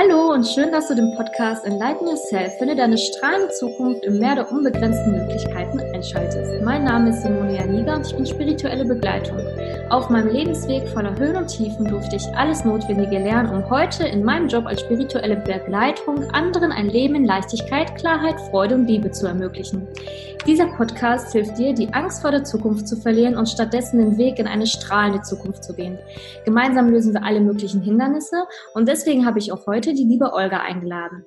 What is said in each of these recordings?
Hallo und schön, dass du den Podcast Enlighten Yourself, finde deine strahlende Zukunft im Meer der unbegrenzten Möglichkeiten einschaltest. Mein Name ist Simone Janiga und ich bin spirituelle Begleitung. Auf meinem Lebensweg voller Höhen und Tiefen durfte ich alles Notwendige lernen, um heute in meinem Job als spirituelle Begleitung anderen ein Leben in Leichtigkeit, Klarheit, Freude und Liebe zu ermöglichen. Dieser Podcast hilft dir, die Angst vor der Zukunft zu verlieren und stattdessen den Weg in eine strahlende Zukunft zu gehen. Gemeinsam lösen wir alle möglichen Hindernisse und deswegen habe ich auch heute die liebe Olga eingeladen.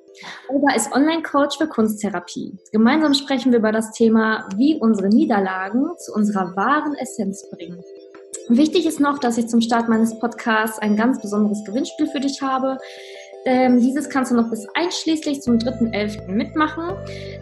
Olga ist Online-Coach für Kunsttherapie. Gemeinsam sprechen wir über das Thema, wie unsere Niederlagen zu unserer wahren Essenz bringen. Wichtig ist noch, dass ich zum Start meines Podcasts ein ganz besonderes Gewinnspiel für dich habe. Ähm, dieses kannst du noch bis einschließlich zum 3.11. mitmachen.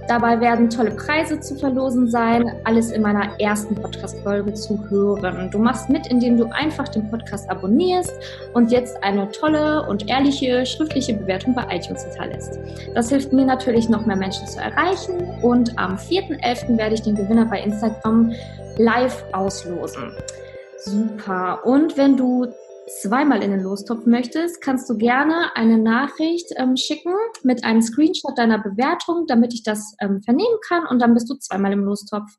Dabei werden tolle Preise zu verlosen sein, alles in meiner ersten Podcast-Folge zu hören. Du machst mit, indem du einfach den Podcast abonnierst und jetzt eine tolle und ehrliche schriftliche Bewertung bei iTunes hinterlässt. Das hilft mir natürlich, noch mehr Menschen zu erreichen und am 4.11. werde ich den Gewinner bei Instagram live auslosen. Super. Und wenn du zweimal in den Lostopf möchtest, kannst du gerne eine Nachricht ähm, schicken mit einem Screenshot deiner Bewertung, damit ich das ähm, vernehmen kann und dann bist du zweimal im Lostopf.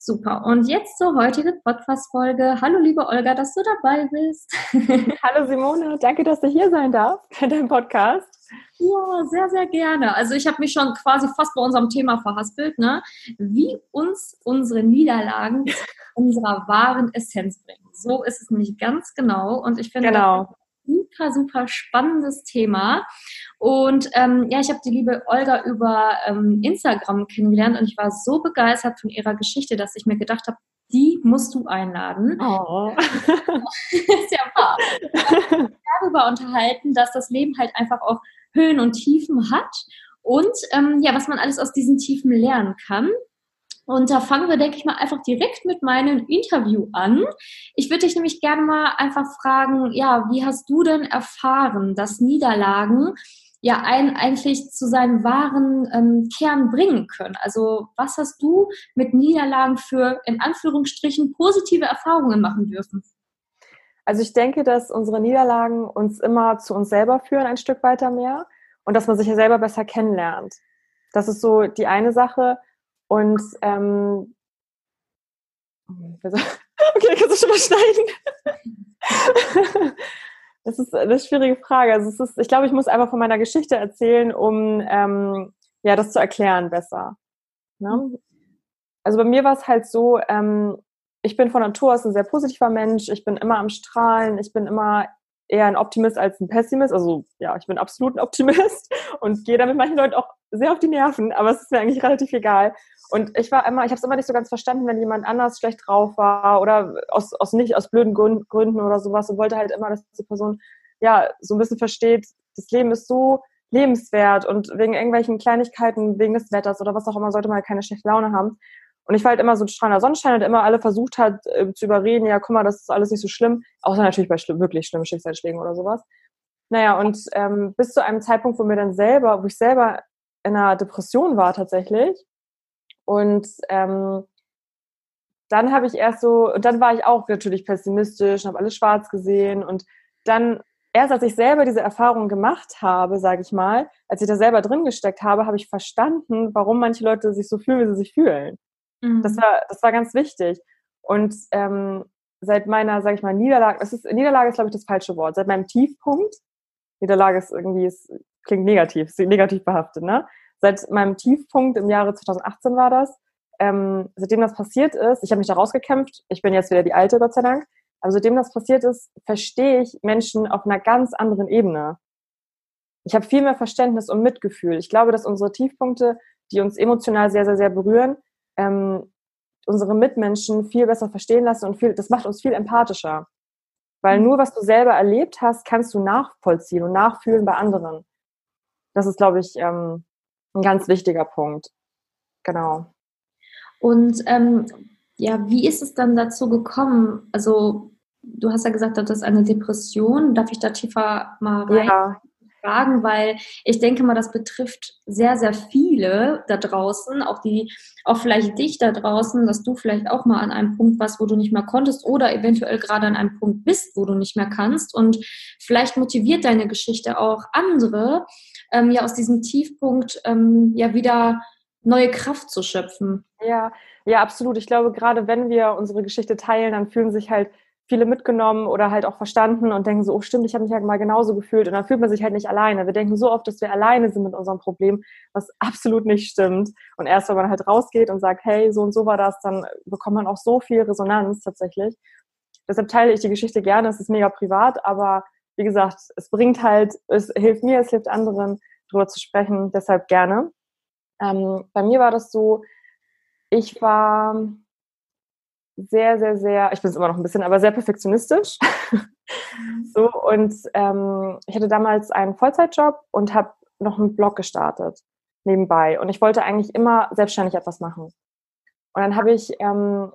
Super. Und jetzt zur heutigen Podcast-Folge. Hallo, liebe Olga, dass du dabei bist. Hallo, Simone. Danke, dass du hier sein darfst in deinem Podcast. Ja, sehr, sehr gerne. Also ich habe mich schon quasi fast bei unserem Thema verhaspelt, ne? wie uns unsere Niederlagen zu unserer wahren Essenz bringen. So ist es nämlich ganz genau. Und ich finde, genau super, super spannendes Thema. Und ähm, ja, ich habe die liebe Olga über ähm, Instagram kennengelernt und ich war so begeistert von ihrer Geschichte, dass ich mir gedacht habe, die musst du einladen. Oh. ist ja wahr. darüber unterhalten, dass das Leben halt einfach auch Höhen und Tiefen hat und ähm, ja, was man alles aus diesen Tiefen lernen kann. Und da fangen wir, denke ich mal, einfach direkt mit meinem Interview an. Ich würde dich nämlich gerne mal einfach fragen, ja, wie hast du denn erfahren, dass Niederlagen ja einen eigentlich zu seinem wahren ähm, Kern bringen können? Also was hast du mit Niederlagen für, in Anführungsstrichen, positive Erfahrungen machen dürfen? Also ich denke, dass unsere Niederlagen uns immer zu uns selber führen, ein Stück weiter mehr und dass man sich ja selber besser kennenlernt. Das ist so die eine Sache. Und ähm, okay, kannst du schon mal schneiden? das ist eine schwierige Frage. Also es ist, ich glaube, ich muss einfach von meiner Geschichte erzählen, um ähm, ja das zu erklären besser. Ne? Also bei mir war es halt so, ähm, ich bin von Natur aus ein sehr positiver Mensch. Ich bin immer am Strahlen. Ich bin immer eher ein Optimist als ein Pessimist. Also ja, ich bin absolut ein Optimist und gehe damit manchen Leuten auch sehr auf die Nerven, aber es ist mir eigentlich relativ egal. Und ich war immer, ich habe es immer nicht so ganz verstanden, wenn jemand anders schlecht drauf war oder aus, aus nicht aus blöden Gründen oder sowas und wollte halt immer, dass die Person ja so ein bisschen versteht, das Leben ist so lebenswert und wegen irgendwelchen Kleinigkeiten, wegen des Wetters oder was auch immer, sollte man halt keine schlechte Laune haben. Und ich war halt immer so ein strahlender Sonnenschein und immer alle versucht hat äh, zu überreden, ja, guck mal, das ist alles nicht so schlimm, außer natürlich bei schlimm, wirklich schlimmen Schicksalsschlägen oder sowas. Naja, und ähm, bis zu einem Zeitpunkt, wo mir dann selber, wo ich selber in einer Depression war tatsächlich, und ähm, dann habe ich erst so, und dann war ich auch natürlich pessimistisch und habe alles schwarz gesehen. Und dann, erst als ich selber diese Erfahrung gemacht habe, sage ich mal, als ich da selber drin gesteckt habe, habe ich verstanden, warum manche Leute sich so fühlen, wie sie sich fühlen. Mhm. Das, war, das war ganz wichtig. Und ähm, seit meiner, sage ich mal, Niederlage, es ist, Niederlage ist, glaube ich, das falsche Wort, seit meinem Tiefpunkt, Niederlage ist irgendwie, es klingt negativ, ist negativ behaftet, ne? seit meinem Tiefpunkt im Jahre 2018 war das, ähm, seitdem das passiert ist, ich habe mich da rausgekämpft, ich bin jetzt wieder die Alte, Gott sei Dank, aber seitdem das passiert ist, verstehe ich Menschen auf einer ganz anderen Ebene. Ich habe viel mehr Verständnis und Mitgefühl. Ich glaube, dass unsere Tiefpunkte, die uns emotional sehr, sehr, sehr berühren, ähm, unsere Mitmenschen viel besser verstehen lassen und viel, das macht uns viel empathischer. Weil mhm. nur was du selber erlebt hast, kannst du nachvollziehen und nachfühlen bei anderen. Das ist, glaube ich, ähm, ein ganz wichtiger Punkt. Genau. Und ähm, ja, wie ist es dann dazu gekommen? Also, du hast ja gesagt, das ist eine Depression. Darf ich da tiefer mal rein? Ja, fragen, weil ich denke mal, das betrifft sehr, sehr viele da draußen, auch die, auch vielleicht dich da draußen, dass du vielleicht auch mal an einem Punkt warst, wo du nicht mehr konntest oder eventuell gerade an einem Punkt bist, wo du nicht mehr kannst. Und vielleicht motiviert deine Geschichte auch andere, ähm, ja aus diesem Tiefpunkt ähm, ja wieder neue Kraft zu schöpfen. Ja, ja, absolut. Ich glaube, gerade wenn wir unsere Geschichte teilen, dann fühlen sich halt viele mitgenommen oder halt auch verstanden und denken so, oh stimmt, ich habe mich halt mal genauso gefühlt und dann fühlt man sich halt nicht alleine. Wir denken so oft, dass wir alleine sind mit unserem Problem, was absolut nicht stimmt. Und erst wenn man halt rausgeht und sagt, hey, so und so war das, dann bekommt man auch so viel Resonanz tatsächlich. Deshalb teile ich die Geschichte gerne, es ist mega privat, aber wie gesagt, es bringt halt, es hilft mir, es hilft anderen, darüber zu sprechen, deshalb gerne. Ähm, bei mir war das so, ich war sehr, sehr, sehr, ich bin es immer noch ein bisschen, aber sehr perfektionistisch. So, und ähm, ich hatte damals einen Vollzeitjob und habe noch einen Blog gestartet nebenbei. Und ich wollte eigentlich immer selbstständig etwas machen. Und dann habe ich, ähm,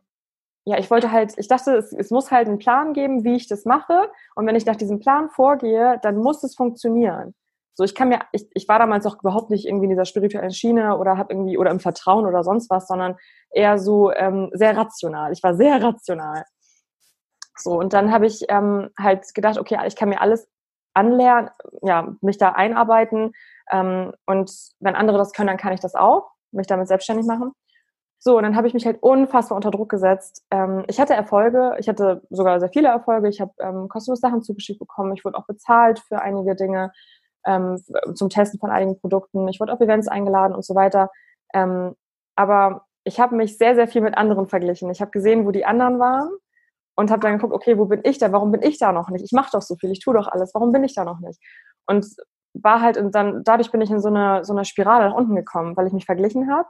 ja, ich wollte halt, ich dachte, es, es muss halt einen Plan geben, wie ich das mache. Und wenn ich nach diesem Plan vorgehe, dann muss es funktionieren. So, ich kann mir, ich, ich war damals auch überhaupt nicht irgendwie in dieser spirituellen Schiene oder habe irgendwie oder im Vertrauen oder sonst was, sondern eher so ähm, sehr rational. Ich war sehr rational. So, und dann habe ich ähm, halt gedacht, okay, ich kann mir alles anlernen, ja, mich da einarbeiten. Ähm, und wenn andere das können, dann kann ich das auch, mich damit selbstständig machen. So, und dann habe ich mich halt unfassbar unter Druck gesetzt. Ähm, ich hatte Erfolge, ich hatte sogar sehr viele Erfolge. Ich habe ähm, kostenlos Sachen zugeschickt bekommen. Ich wurde auch bezahlt für einige Dinge ähm, zum Testen von einigen Produkten. Ich wurde auf Events eingeladen und so weiter. Ähm, aber ich habe mich sehr, sehr viel mit anderen verglichen. Ich habe gesehen, wo die anderen waren und habe dann geguckt, okay, wo bin ich da? Warum bin ich da noch nicht? Ich mache doch so viel, ich tue doch alles. Warum bin ich da noch nicht? Und war halt und dann dadurch bin ich in so eine so eine Spirale nach unten gekommen, weil ich mich verglichen habe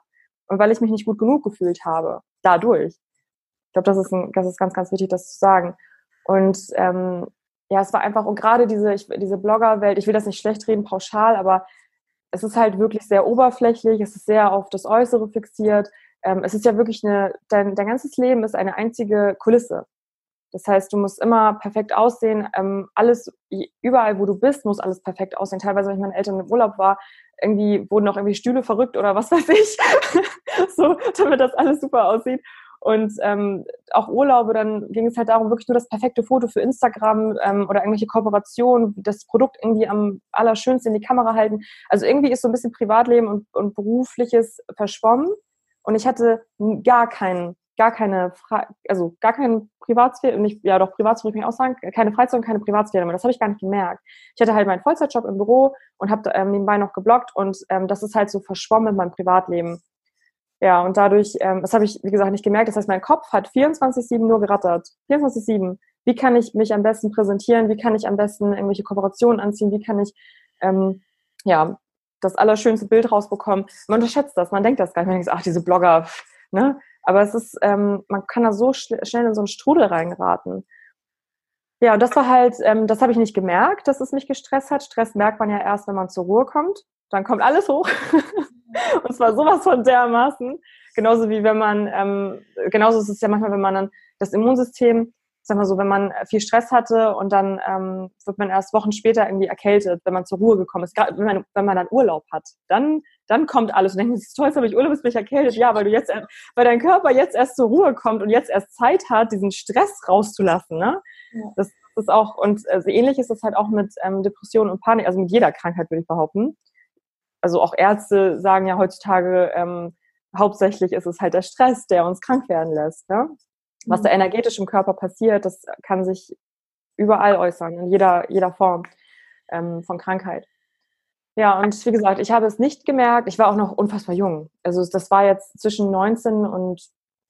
und weil ich mich nicht gut genug gefühlt habe. Dadurch. Ich glaube, das ist ein, das ist ganz ganz wichtig, das zu sagen. Und ähm, ja, es war einfach, und gerade diese, ich, diese Bloggerwelt, ich will das nicht schlecht reden, pauschal, aber es ist halt wirklich sehr oberflächlich, es ist sehr auf das Äußere fixiert. Ähm, es ist ja wirklich eine, dein, dein ganzes Leben ist eine einzige Kulisse. Das heißt, du musst immer perfekt aussehen. Ähm, alles, überall, wo du bist, muss alles perfekt aussehen. Teilweise, wenn ich meinen Eltern im Urlaub war, irgendwie wurden auch irgendwie Stühle verrückt oder was weiß ich. so, damit das alles super aussieht. Und ähm, auch Urlaube, dann ging es halt darum, wirklich nur das perfekte Foto für Instagram ähm, oder irgendwelche Kooperationen, das Produkt irgendwie am allerschönsten in die Kamera halten. Also irgendwie ist so ein bisschen Privatleben und, und berufliches verschwommen. Und ich hatte gar keinen, gar keine, Fre also gar keinen Privatsphäre, nicht, ja doch, Privatsphäre kann ich auch sagen, keine Freizeit und keine Privatsphäre mehr. Das habe ich gar nicht gemerkt. Ich hatte halt meinen Vollzeitjob im Büro und habe ähm, nebenbei noch geblockt und ähm, das ist halt so verschwommen in meinem Privatleben. Ja, und dadurch, ähm, das habe ich, wie gesagt, nicht gemerkt. Das heißt, mein Kopf hat 24-7 nur gerattert. 24-7. Wie kann ich mich am besten präsentieren? Wie kann ich am besten irgendwelche Kooperationen anziehen? Wie kann ich, ähm, ja, das allerschönste Bild rausbekommen? Man unterschätzt das. Man denkt das gar nicht. Man denkt, ach, diese Blogger, ne? Aber es ist, ähm, man kann da so schnell in so einen Strudel reingeraten. Ja, und das war halt, ähm, das habe ich nicht gemerkt, dass es mich gestresst hat. Stress merkt man ja erst, wenn man zur Ruhe kommt. Dann kommt alles hoch. Und zwar sowas von dermaßen. Genauso wie wenn man, ähm, genauso ist es ja manchmal, wenn man dann das Immunsystem, sag mal so, wenn man viel Stress hatte und dann ähm, wird man erst Wochen später irgendwie erkältet, wenn man zur Ruhe gekommen ist. Gerade wenn man, wenn man dann Urlaub hat, dann, dann kommt alles und denkt, das ist toll, habe ich Urlaub, bist mich erkältet. Ja, weil du jetzt, weil dein Körper jetzt erst zur Ruhe kommt und jetzt erst Zeit hat, diesen Stress rauszulassen. Ne? Ja. Das ist auch, und also ähnlich ist es halt auch mit ähm, Depressionen und Panik, also mit jeder Krankheit, würde ich behaupten also auch Ärzte sagen ja heutzutage, ähm, hauptsächlich ist es halt der Stress, der uns krank werden lässt. Ne? Was da mhm. energetisch im Körper passiert, das kann sich überall äußern, in jeder, jeder Form ähm, von Krankheit. Ja, und wie gesagt, ich habe es nicht gemerkt. Ich war auch noch unfassbar jung. Also das war jetzt zwischen 19 und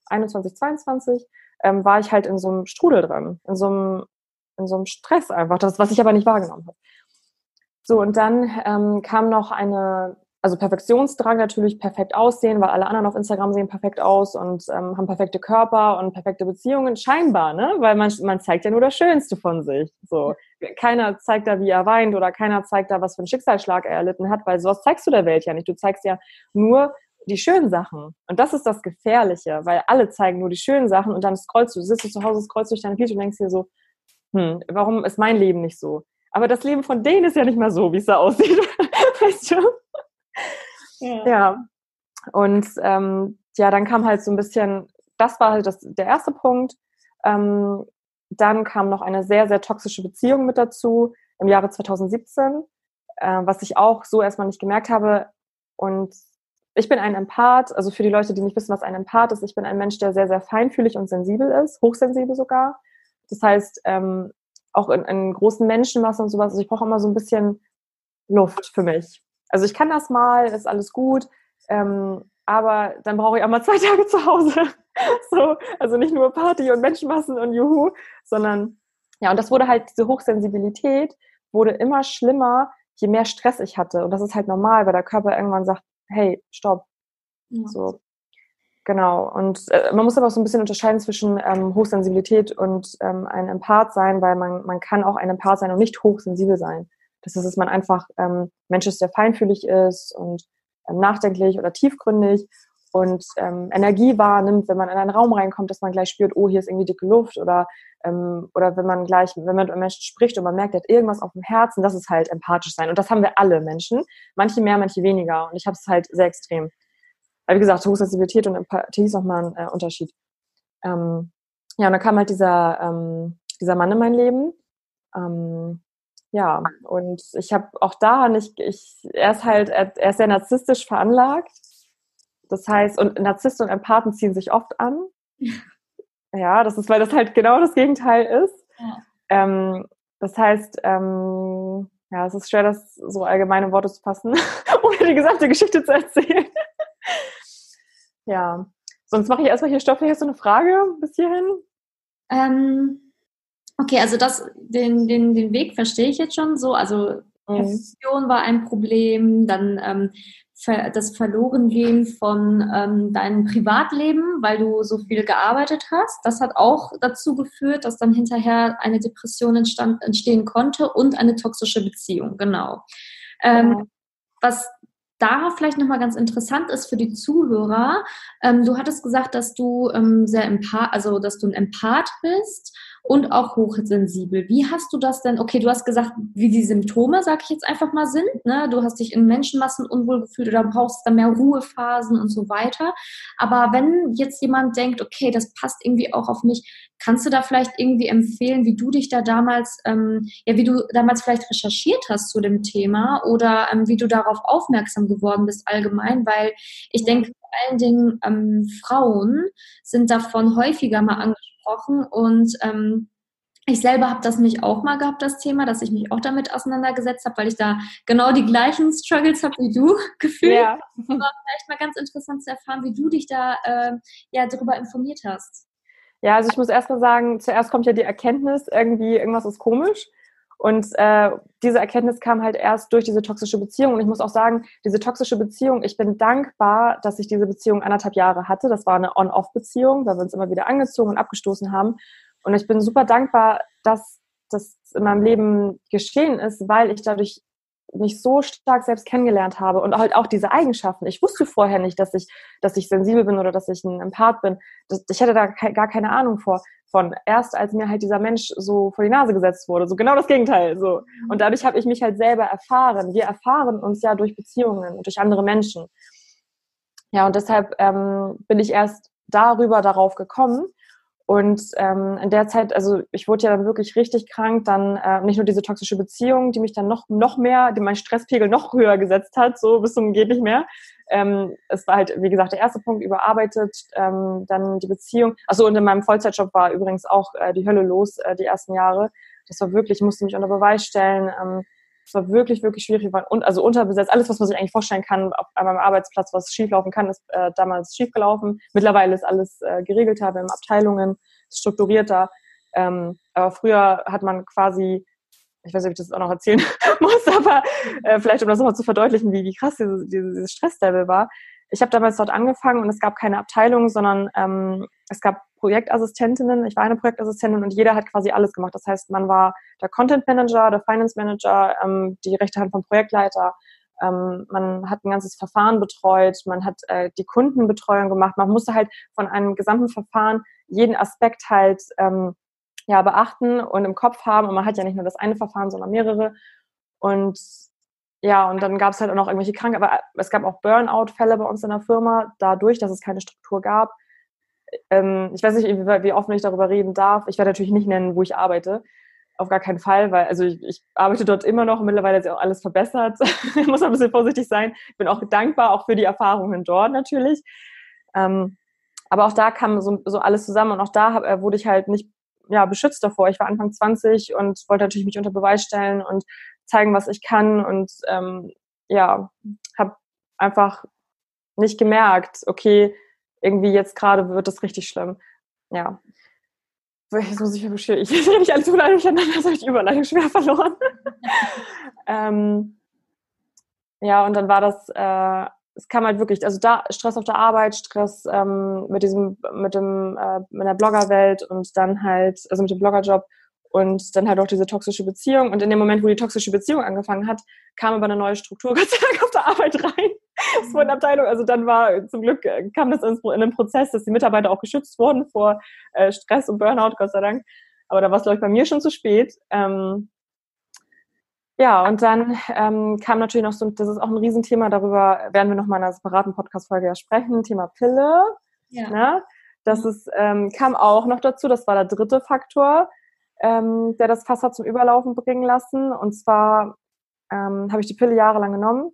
21, 22, ähm, war ich halt in so einem Strudel drin, in so einem, in so einem Stress einfach, das, was ich aber nicht wahrgenommen habe. So, und dann ähm, kam noch eine, also Perfektionsdrang natürlich, perfekt aussehen, weil alle anderen auf Instagram sehen perfekt aus und ähm, haben perfekte Körper und perfekte Beziehungen, scheinbar, ne? Weil man, man zeigt ja nur das Schönste von sich. So. Keiner zeigt da, wie er weint oder keiner zeigt da, was für einen Schicksalsschlag er erlitten hat, weil sowas zeigst du der Welt ja nicht. Du zeigst ja nur die schönen Sachen. Und das ist das Gefährliche, weil alle zeigen nur die schönen Sachen und dann scrollst du, sitzt du zu Hause, scrollst durch deine Feed und denkst dir so, hm, warum ist mein Leben nicht so? Aber das Leben von denen ist ja nicht mal so, wie es da aussieht. weißt du? Ja. ja. Und ähm, ja, dann kam halt so ein bisschen, das war halt das, der erste Punkt. Ähm, dann kam noch eine sehr, sehr toxische Beziehung mit dazu im Jahre 2017, äh, was ich auch so erstmal nicht gemerkt habe. Und ich bin ein Empath, also für die Leute, die nicht wissen, was ein Empath ist, ich bin ein Mensch, der sehr, sehr feinfühlig und sensibel ist, hochsensibel sogar. Das heißt, ähm, auch in, in großen Menschenmassen und sowas, also ich brauche immer so ein bisschen Luft für mich. Also ich kann das mal, ist alles gut, ähm, aber dann brauche ich auch mal zwei Tage zu Hause. so, also nicht nur Party und Menschenmassen und Juhu, sondern ja, und das wurde halt, diese Hochsensibilität wurde immer schlimmer, je mehr Stress ich hatte. Und das ist halt normal, weil der Körper irgendwann sagt, hey, stopp. Ja. So. Genau. Und äh, man muss aber auch so ein bisschen unterscheiden zwischen ähm, Hochsensibilität und ähm, ein Empath sein, weil man, man kann auch ein Empath sein und nicht hochsensibel sein. Das ist, dass man einfach ähm, Mensch ist, der feinfühlig ist und ähm, nachdenklich oder tiefgründig und ähm, Energie wahrnimmt, wenn man in einen Raum reinkommt, dass man gleich spürt, oh, hier ist irgendwie dicke Luft oder ähm, oder wenn man gleich, wenn man mit einem Menschen spricht und man merkt, er hat irgendwas auf dem Herzen, das ist halt empathisch sein. Und das haben wir alle Menschen. Manche mehr, manche weniger. Und ich habe es halt sehr extrem. Aber wie gesagt, Hochsensibilität und Empathie ist nochmal ein äh, Unterschied. Ähm, ja, und dann kam halt dieser, ähm, dieser Mann in mein Leben. Ähm, ja, und ich habe auch da nicht, ich, er ist halt, er, er ist sehr narzisstisch veranlagt. Das heißt, und Narzissten und Empathen ziehen sich oft an. Ja, das ist, weil das halt genau das Gegenteil ist. Ja. Ähm, das heißt, ähm, ja, es ist schwer, das so allgemeine Worte zu fassen, ohne die gesamte Geschichte zu erzählen. ja, sonst mache ich erstmal hier Stopp. Hast du eine Frage bis hierhin? Ähm, okay, also das, den, den, den Weg verstehe ich jetzt schon so. Also Perfektion mhm. war ein Problem, dann ähm, das Verlorengehen von ähm, deinem Privatleben, weil du so viel gearbeitet hast. Das hat auch dazu geführt, dass dann hinterher eine Depression entstand, entstehen konnte und eine toxische Beziehung, genau. Ähm, ja. Was da vielleicht nochmal ganz interessant ist für die Zuhörer, ähm, du hattest gesagt, dass du ähm, sehr empath, also dass du ein Empath bist und auch hochsensibel. Wie hast du das denn? Okay, du hast gesagt, wie die Symptome, sag ich jetzt einfach mal, sind. Ne? Du hast dich in Menschenmassen unwohl gefühlt oder brauchst dann mehr Ruhephasen und so weiter. Aber wenn jetzt jemand denkt, okay, das passt irgendwie auch auf mich, kannst du da vielleicht irgendwie empfehlen, wie du dich da damals, ähm, ja, wie du damals vielleicht recherchiert hast zu dem Thema oder ähm, wie du darauf aufmerksam geworden bist allgemein? Weil ich denke, vor allen Dingen ähm, Frauen sind davon häufiger mal angesprochen gesprochen und ähm, ich selber habe das mich auch mal gehabt, das Thema, dass ich mich auch damit auseinandergesetzt habe, weil ich da genau die gleichen Struggles habe wie du gefühlt. Ja. Aber vielleicht mal ganz interessant zu erfahren, wie du dich da äh, ja darüber informiert hast. Ja, also ich muss erst mal sagen, zuerst kommt ja die Erkenntnis, irgendwie irgendwas ist komisch. Und äh, diese Erkenntnis kam halt erst durch diese toxische Beziehung. Und ich muss auch sagen, diese toxische Beziehung, ich bin dankbar, dass ich diese Beziehung anderthalb Jahre hatte. Das war eine On-Off-Beziehung, weil wir uns immer wieder angezogen und abgestoßen haben. Und ich bin super dankbar, dass das in meinem Leben geschehen ist, weil ich dadurch mich so stark selbst kennengelernt habe und halt auch diese Eigenschaften. Ich wusste vorher nicht, dass ich, dass ich sensibel bin oder dass ich ein Empath bin. Ich hatte da gar keine Ahnung vor von erst als mir halt dieser Mensch so vor die Nase gesetzt wurde, so genau das Gegenteil, so. Mhm. Und dadurch habe ich mich halt selber erfahren. Wir erfahren uns ja durch Beziehungen und durch andere Menschen. Ja, und deshalb ähm, bin ich erst darüber darauf gekommen. Und ähm, in der Zeit, also ich wurde ja dann wirklich richtig krank, dann äh, nicht nur diese toxische Beziehung, die mich dann noch, noch mehr, die mein Stresspegel noch höher gesetzt hat, so bis zum geht nicht mehr, ähm, es war halt, wie gesagt, der erste Punkt, überarbeitet, ähm, dann die Beziehung. Achso, und in meinem Vollzeitjob war übrigens auch äh, die Hölle los, äh, die ersten Jahre. Das war wirklich, ich musste mich unter Beweis stellen. Ähm, es war wirklich, wirklich schwierig. War un also unterbesetzt. Alles, was man sich eigentlich vorstellen kann, auf, meinem Arbeitsplatz, was schieflaufen kann, ist äh, damals schiefgelaufen. Mittlerweile ist alles äh, geregelter, wir haben Abteilungen, strukturierter. Ähm, aber früher hat man quasi ich weiß nicht, ob ich das auch noch erzählen muss, aber äh, vielleicht um das nochmal zu verdeutlichen, wie, wie krass dieses, dieses Stresslevel war. Ich habe damals dort angefangen und es gab keine Abteilung, sondern ähm, es gab Projektassistentinnen. Ich war eine Projektassistentin und jeder hat quasi alles gemacht. Das heißt, man war der Content Manager, der Finance Manager, ähm, die rechte Hand vom Projektleiter. Ähm, man hat ein ganzes Verfahren betreut, man hat äh, die Kundenbetreuung gemacht. Man musste halt von einem gesamten Verfahren jeden Aspekt halt ähm, ja, beachten und im Kopf haben. Und man hat ja nicht nur das eine Verfahren, sondern mehrere. Und ja, und dann gab es halt auch noch irgendwelche Krankheiten, aber es gab auch Burnout-Fälle bei uns in der Firma, dadurch, dass es keine Struktur gab. Ähm, ich weiß nicht, wie, wie offen ich darüber reden darf. Ich werde natürlich nicht nennen, wo ich arbeite. Auf gar keinen Fall, weil also ich, ich arbeite dort immer noch. Mittlerweile ist ja auch alles verbessert. ich muss ein bisschen vorsichtig sein. Ich bin auch dankbar, auch für die Erfahrungen dort natürlich. Ähm, aber auch da kam so, so alles zusammen und auch da hab, äh, wurde ich halt nicht ja, beschützt davor. Ich war Anfang 20 und wollte natürlich mich unter Beweis stellen und zeigen, was ich kann und ähm, ja, habe einfach nicht gemerkt, okay, irgendwie jetzt gerade wird es richtig schlimm. Ja. Jetzt muss ich mir beschweren. Ich rede nicht alles Überleitung miteinander, das habe ich die Überleitung schwer verloren. ähm, ja, und dann war das, äh, es kam halt wirklich, also da Stress auf der Arbeit, Stress ähm, mit diesem, mit dem, äh, mit der Bloggerwelt und dann halt, also mit dem Bloggerjob und dann halt auch diese toxische Beziehung. Und in dem Moment, wo die toxische Beziehung angefangen hat, kam aber eine neue Struktur, Gott sei Dank, auf der Arbeit rein. Es wurde Abteilung, also dann war zum Glück, äh, kam das in einem Prozess, dass die Mitarbeiter auch geschützt wurden vor äh, Stress und Burnout, Gott sei Dank. Aber da war es, glaube ich, bei mir schon zu spät. Ähm, ja, und dann ähm, kam natürlich noch so, das ist auch ein Riesenthema, darüber werden wir noch mal in einer separaten Podcast-Folge ja sprechen, Thema Pille. Ja. Ne? Das ist, ähm, kam auch noch dazu, das war der dritte Faktor, ähm, der das Fass hat zum Überlaufen bringen lassen. Und zwar ähm, habe ich die Pille jahrelang genommen,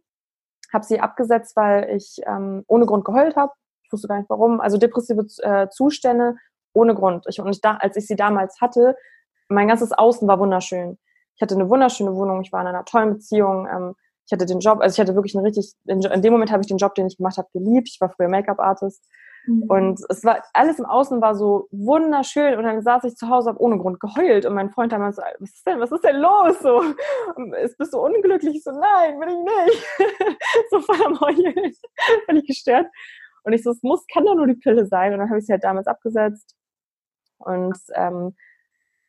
habe sie abgesetzt, weil ich ähm, ohne Grund geheult habe. Ich wusste gar nicht warum. Also depressive äh, Zustände ohne Grund. Ich, und ich da, als ich sie damals hatte, mein ganzes Außen war wunderschön. Ich hatte eine wunderschöne Wohnung, ich war in einer tollen Beziehung, ähm, ich hatte den Job, also ich hatte wirklich einen richtig, in, in dem Moment habe ich den Job, den ich gemacht habe, geliebt. Ich war früher Make-up-Artist. Mhm. Und es war, alles im Außen war so wunderschön und dann saß ich zu Hause, habe ohne Grund geheult und mein Freund damals so, was ist denn, was ist denn los? So, bist du unglücklich? Ich so, nein, bin ich nicht. so voll am Heulen, völlig gestört. Und ich so, es muss, kann doch nur die Pille sein. Und dann habe ich sie halt damals abgesetzt. Und ähm,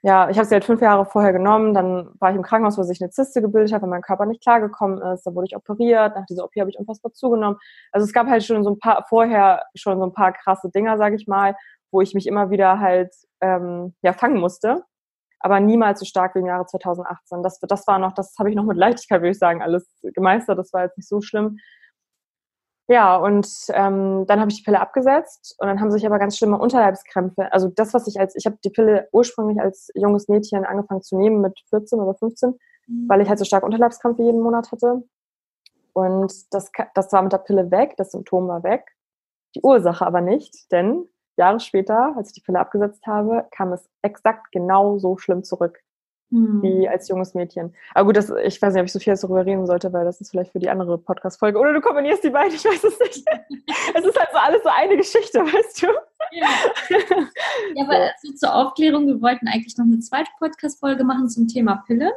ja, ich habe sie halt fünf Jahre vorher genommen, dann war ich im Krankenhaus, wo sich eine Zyste gebildet hat, weil mein Körper nicht klargekommen ist. Da wurde ich operiert, nach dieser OP habe ich unfassbar zugenommen. Also es gab halt schon so ein paar, vorher schon so ein paar krasse Dinger, sage ich mal, wo ich mich immer wieder halt ähm, ja, fangen musste. Aber niemals so stark wie im Jahre 2018. Das, das war noch, das habe ich noch mit Leichtigkeit, würde ich sagen, alles gemeistert. Das war jetzt nicht so schlimm. Ja, und ähm, dann habe ich die Pille abgesetzt und dann haben sich aber ganz schlimme Unterleibskrämpfe. Also das, was ich als, ich habe die Pille ursprünglich als junges Mädchen angefangen zu nehmen mit 14 oder 15, mhm. weil ich halt so stark Unterleibskrämpfe jeden Monat hatte. Und das, das war mit der Pille weg, das Symptom war weg, die Ursache aber nicht, denn Jahre später, als ich die Pille abgesetzt habe, kam es exakt genau so schlimm zurück mhm. wie als junges Mädchen. Aber gut, das, ich weiß nicht, ob ich so viel darüber reden sollte, weil das ist vielleicht für die andere Podcast-Folge. Oder du kombinierst die beiden, ich weiß es nicht. es ist halt so alles so eine Geschichte, weißt du? Ja, ja aber so zur Aufklärung, wir wollten eigentlich noch eine zweite Podcast-Folge machen zum Thema Pille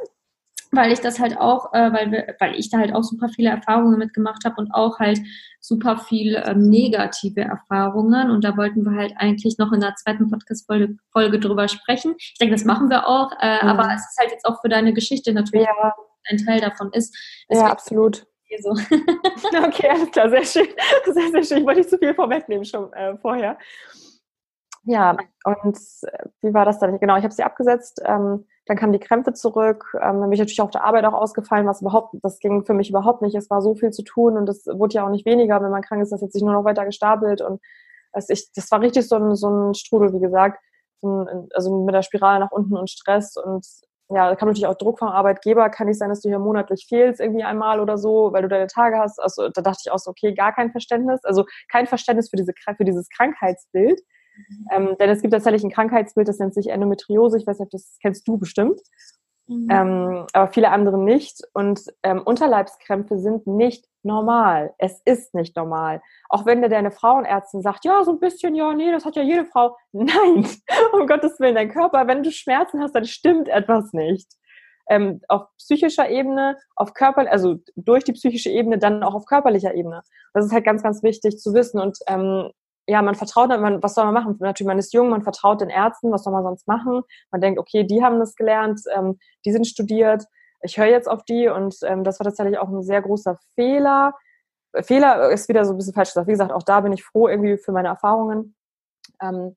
weil ich das halt auch, äh, weil, wir, weil ich da halt auch super viele Erfahrungen mitgemacht habe und auch halt super viel ähm, negative Erfahrungen. Und da wollten wir halt eigentlich noch in der zweiten Podcast-Folge Folge drüber sprechen. Ich denke, das machen wir auch, äh, mhm. aber es ist halt jetzt auch für deine Geschichte natürlich ja. ein Teil davon ist. Deswegen ja, absolut. So. okay, alles klar, sehr schön. Sehr, sehr schön. Ich wollte nicht zu viel vorwegnehmen schon äh, vorher. Ja, und äh, wie war das dann? Genau, ich habe sie abgesetzt. Ähm, dann kamen die Krämpfe zurück. Ähm, dann bin ich natürlich auf der Arbeit auch ausgefallen, was überhaupt, das ging für mich überhaupt nicht. Es war so viel zu tun und es wurde ja auch nicht weniger, wenn man krank ist. Das hat sich nur noch weiter gestapelt und also ich, das war richtig so ein, so ein Strudel, wie gesagt. Also mit der Spirale nach unten und Stress und ja, da kam natürlich auch Druck vom Arbeitgeber. Kann nicht sein, dass du hier monatlich fehlst irgendwie einmal oder so, weil du deine Tage hast. Also da dachte ich auch so, okay, gar kein Verständnis. Also kein Verständnis für, diese, für dieses Krankheitsbild. Ähm, denn es gibt tatsächlich ein Krankheitsbild, das nennt sich Endometriose. Ich weiß nicht, das kennst du bestimmt. Mhm. Ähm, aber viele andere nicht. Und ähm, Unterleibskrämpfe sind nicht normal. Es ist nicht normal. Auch wenn dir deine Frauenärztin sagt, ja, so ein bisschen, ja, nee, das hat ja jede Frau. Nein, um Gottes Willen, dein Körper, wenn du Schmerzen hast, dann stimmt etwas nicht. Ähm, auf psychischer Ebene, auf Körper, also durch die psychische Ebene, dann auch auf körperlicher Ebene. Das ist halt ganz, ganz wichtig zu wissen. Und ähm, ja, man vertraut, man, was soll man machen? Natürlich, man ist jung, man vertraut den Ärzten, was soll man sonst machen? Man denkt, okay, die haben das gelernt, ähm, die sind studiert, ich höre jetzt auf die und ähm, das war tatsächlich auch ein sehr großer Fehler. Fehler ist wieder so ein bisschen falsch gesagt. Wie gesagt, auch da bin ich froh irgendwie für meine Erfahrungen. Ähm,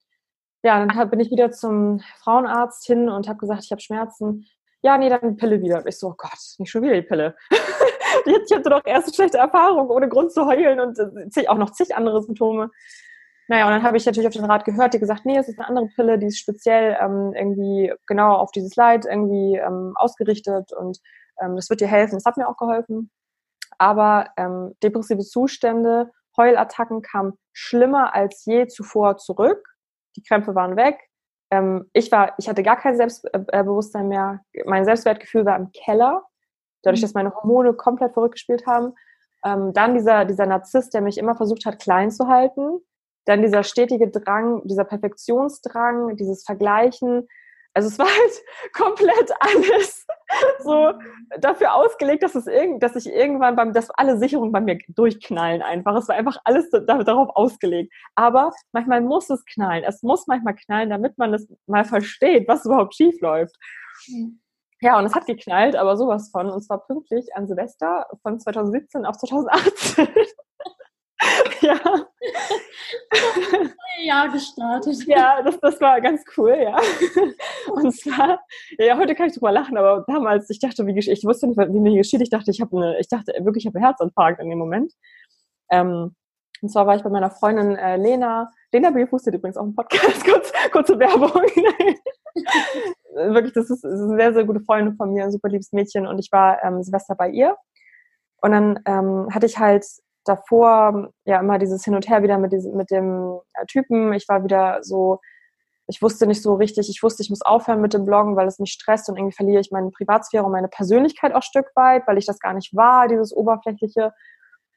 ja, dann bin ich wieder zum Frauenarzt hin und habe gesagt, ich habe Schmerzen. Ja, nee, dann Pille wieder. Ich so, oh Gott, nicht schon wieder die Pille. ich hatte doch erst eine schlechte Erfahrung, ohne Grund zu heulen und äh, auch noch zig andere Symptome. Naja, und dann habe ich natürlich auf den Rat gehört, die gesagt, nee, es ist eine andere Pille, die ist speziell ähm, irgendwie genau auf dieses Leid irgendwie ähm, ausgerichtet und ähm, das wird dir helfen. Das hat mir auch geholfen. Aber ähm, depressive Zustände, Heulattacken kamen schlimmer als je zuvor zurück. Die Krämpfe waren weg. Ähm, ich war, ich hatte gar kein Selbstbewusstsein mehr. Mein Selbstwertgefühl war im Keller, dadurch, mhm. dass meine Hormone komplett verrückt gespielt haben. Ähm, dann dieser, dieser Narzisst, der mich immer versucht hat, klein zu halten dann dieser stetige Drang, dieser Perfektionsdrang, dieses Vergleichen. Also es war halt komplett alles so dafür ausgelegt, dass es irgend, dass ich irgendwann beim, dass alle Sicherungen bei mir durchknallen einfach. Es war einfach alles darauf ausgelegt. Aber manchmal muss es knallen. Es muss manchmal knallen, damit man es mal versteht, was überhaupt schief läuft. Ja, und es hat geknallt, aber sowas von. Und zwar pünktlich an Silvester von 2017 auf 2018. ja. Jahr gestartet. Ja, das, das war ganz cool, ja. Und zwar, ja, heute kann ich drüber lachen, aber damals, ich dachte, wie ich wusste nicht, wie mir geschieht. Ich dachte, ich habe eine, ich dachte wirklich, ich habe einen Herzinfarkt in dem Moment. Ähm, und zwar war ich bei meiner Freundin äh, Lena. Lena Brief hustet übrigens auch im Podcast. Kurz, kurze Werbung. Wirklich, das ist, das ist, eine sehr, sehr gute Freundin von mir, ein super liebes Mädchen. Und ich war ähm, Silvester bei ihr. Und dann ähm, hatte ich halt davor ja immer dieses Hin und Her wieder mit, diesem, mit dem äh, Typen. Ich war wieder so, ich wusste nicht so richtig, ich wusste, ich muss aufhören mit dem Bloggen, weil es mich stresst und irgendwie verliere ich meine Privatsphäre und meine Persönlichkeit auch ein Stück weit, weil ich das gar nicht war, dieses Oberflächliche.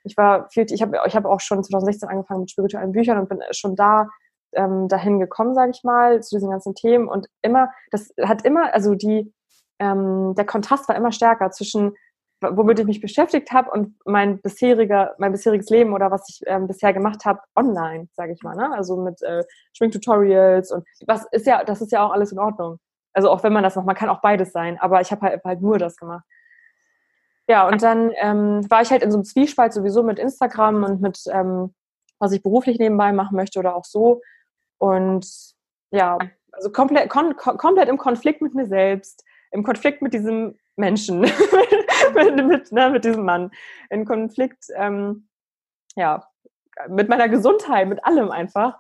Ich war viel, ich habe ich hab auch schon 2016 angefangen mit spirituellen Büchern und bin schon da ähm, dahin gekommen, sage ich mal, zu diesen ganzen Themen. Und immer, das hat immer, also die, ähm, der Kontrast war immer stärker zwischen womit ich mich beschäftigt habe und mein bisheriger, mein bisheriges Leben oder was ich ähm, bisher gemacht habe, online, sage ich mal, ne? Also mit äh, Schminktutorials und was ist ja, das ist ja auch alles in Ordnung. Also auch wenn man das macht, man kann auch beides sein, aber ich habe halt, halt nur das gemacht. Ja, und dann ähm, war ich halt in so einem Zwiespalt sowieso mit Instagram und mit, ähm, was ich beruflich nebenbei machen möchte oder auch so. Und ja, also komplett, kom komplett im Konflikt mit mir selbst, im Konflikt mit diesem Menschen, mit, mit, ne, mit, diesem Mann, in Konflikt, ähm, ja, mit meiner Gesundheit, mit allem einfach.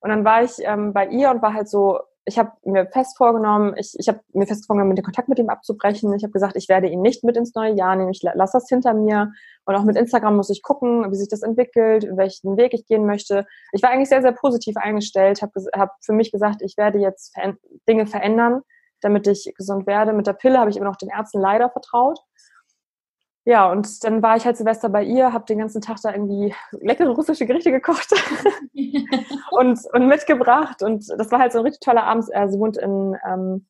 Und dann war ich ähm, bei ihr und war halt so, ich habe mir fest vorgenommen, ich, ich habe mir fest vorgenommen, den Kontakt mit ihm abzubrechen. Ich habe gesagt, ich werde ihn nicht mit ins neue Jahr nehmen, ich lasse das hinter mir. Und auch mit Instagram muss ich gucken, wie sich das entwickelt, welchen Weg ich gehen möchte. Ich war eigentlich sehr, sehr positiv eingestellt, habe hab für mich gesagt, ich werde jetzt Dinge verändern damit ich gesund werde. Mit der Pille habe ich immer noch den Ärzten leider vertraut. Ja, und dann war ich halt Silvester bei ihr, habe den ganzen Tag da irgendwie leckere russische Gerichte gekocht und, und mitgebracht. Und das war halt so ein richtig toller Abend. Äh, sie wohnt in, ähm,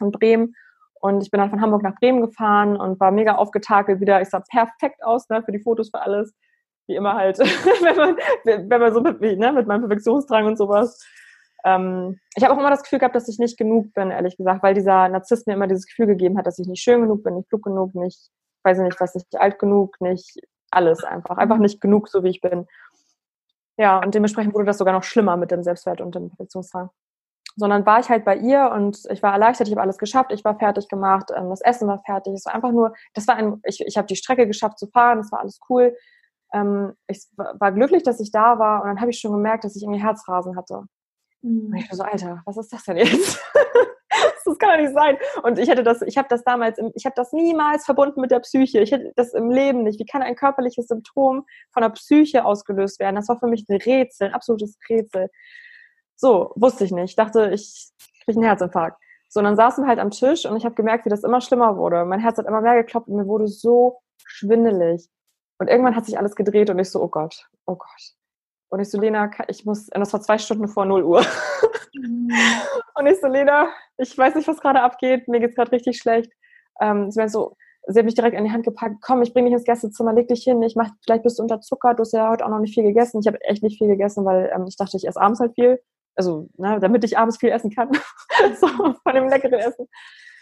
in Bremen. Und ich bin dann von Hamburg nach Bremen gefahren und war mega aufgetakelt wieder. Ich sah perfekt aus, ne, für die Fotos, für alles. Wie immer halt, wenn man, wenn man so mit, ne, mit meinem Perfektionsdrang und sowas ähm, ich habe auch immer das Gefühl gehabt, dass ich nicht genug bin, ehrlich gesagt, weil dieser Narzisst mir immer dieses Gefühl gegeben hat, dass ich nicht schön genug bin, nicht klug genug, nicht, weiß ich nicht, was nicht alt genug, nicht alles einfach. Einfach nicht genug, so wie ich bin. Ja, und dementsprechend wurde das sogar noch schlimmer mit dem Selbstwert und dem Perfektionsdrang. Sondern war ich halt bei ihr und ich war erleichtert, ich habe alles geschafft, ich war fertig gemacht, ähm, das Essen war fertig, es war einfach nur, das war ein, ich, ich habe die Strecke geschafft zu fahren, es war alles cool. Ähm, ich war glücklich, dass ich da war und dann habe ich schon gemerkt, dass ich irgendwie Herzrasen hatte. Mhm. Und ich war so, Alter, was ist das denn jetzt? das kann doch nicht sein. Und ich hätte das, ich habe das damals, ich habe das niemals verbunden mit der Psyche. Ich hätte das im Leben nicht. Wie kann ein körperliches Symptom von der Psyche ausgelöst werden? Das war für mich ein Rätsel, ein absolutes Rätsel. So, wusste ich nicht. Ich dachte, ich kriege einen Herzinfarkt. So, und dann saßen wir halt am Tisch und ich habe gemerkt, wie das immer schlimmer wurde. Mein Herz hat immer mehr geklopft und mir wurde so schwindelig. Und irgendwann hat sich alles gedreht und ich so, oh Gott, oh Gott. Und ich so, Lena, ich muss, und das war zwei Stunden vor 0 Uhr. Mhm. und ich so, Lena, ich weiß nicht, was gerade abgeht, mir geht's gerade richtig schlecht. Ähm, sie so, sie hat mich direkt an die Hand gepackt, komm, ich bringe dich ins Gästezimmer, leg dich hin, ich mach, vielleicht bist du unter Zucker, du hast ja heute auch noch nicht viel gegessen. Ich habe echt nicht viel gegessen, weil ähm, ich dachte, ich esse abends halt viel. Also, ne, damit ich abends viel essen kann. so, von dem leckeren Essen.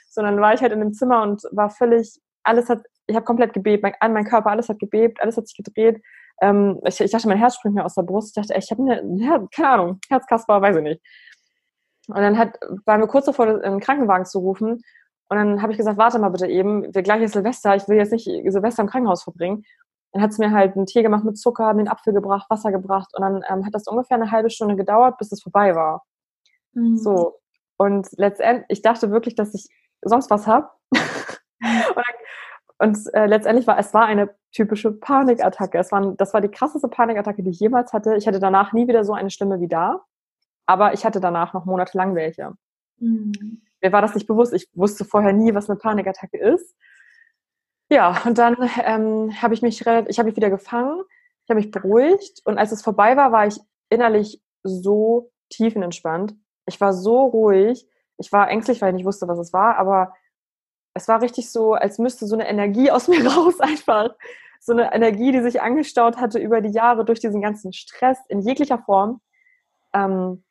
Sondern war ich halt in dem Zimmer und war völlig, alles hat, ich habe komplett gebebt, mein, mein Körper, alles hat gebebt, alles hat sich gedreht ähm, ich, ich, dachte, mein Herz springt mir aus der Brust. Ich dachte, ich habe eine, keine Ahnung, Herzkasper, weiß ich nicht. Und dann hat, waren wir kurz davor, einen Krankenwagen zu rufen. Und dann habe ich gesagt, warte mal bitte eben, wir gleich ist Silvester, ich will jetzt nicht Silvester im Krankenhaus verbringen. Dann hat es mir halt einen Tee gemacht mit Zucker, mir einen Apfel gebracht, Wasser gebracht. Und dann ähm, hat das ungefähr eine halbe Stunde gedauert, bis es vorbei war. Mhm. So. Und letztendlich, ich dachte wirklich, dass ich sonst was habe. und, und äh, letztendlich war es war eine typische Panikattacke. Es war, das war die krasseste Panikattacke, die ich jemals hatte. Ich hatte danach nie wieder so eine Stimme wie da. Aber ich hatte danach noch monatelang welche. Mhm. Mir war das nicht bewusst. Ich wusste vorher nie, was eine Panikattacke ist. Ja, und dann ähm, habe ich mich relativ, ich habe mich wieder gefangen, ich habe mich beruhigt und als es vorbei war, war ich innerlich so tiefenentspannt. Ich war so ruhig. Ich war ängstlich, weil ich nicht wusste, was es war, aber es war richtig so, als müsste so eine Energie aus mir raus einfach. So eine Energie, die sich angestaut hatte über die Jahre durch diesen ganzen Stress in jeglicher Form. Ähm,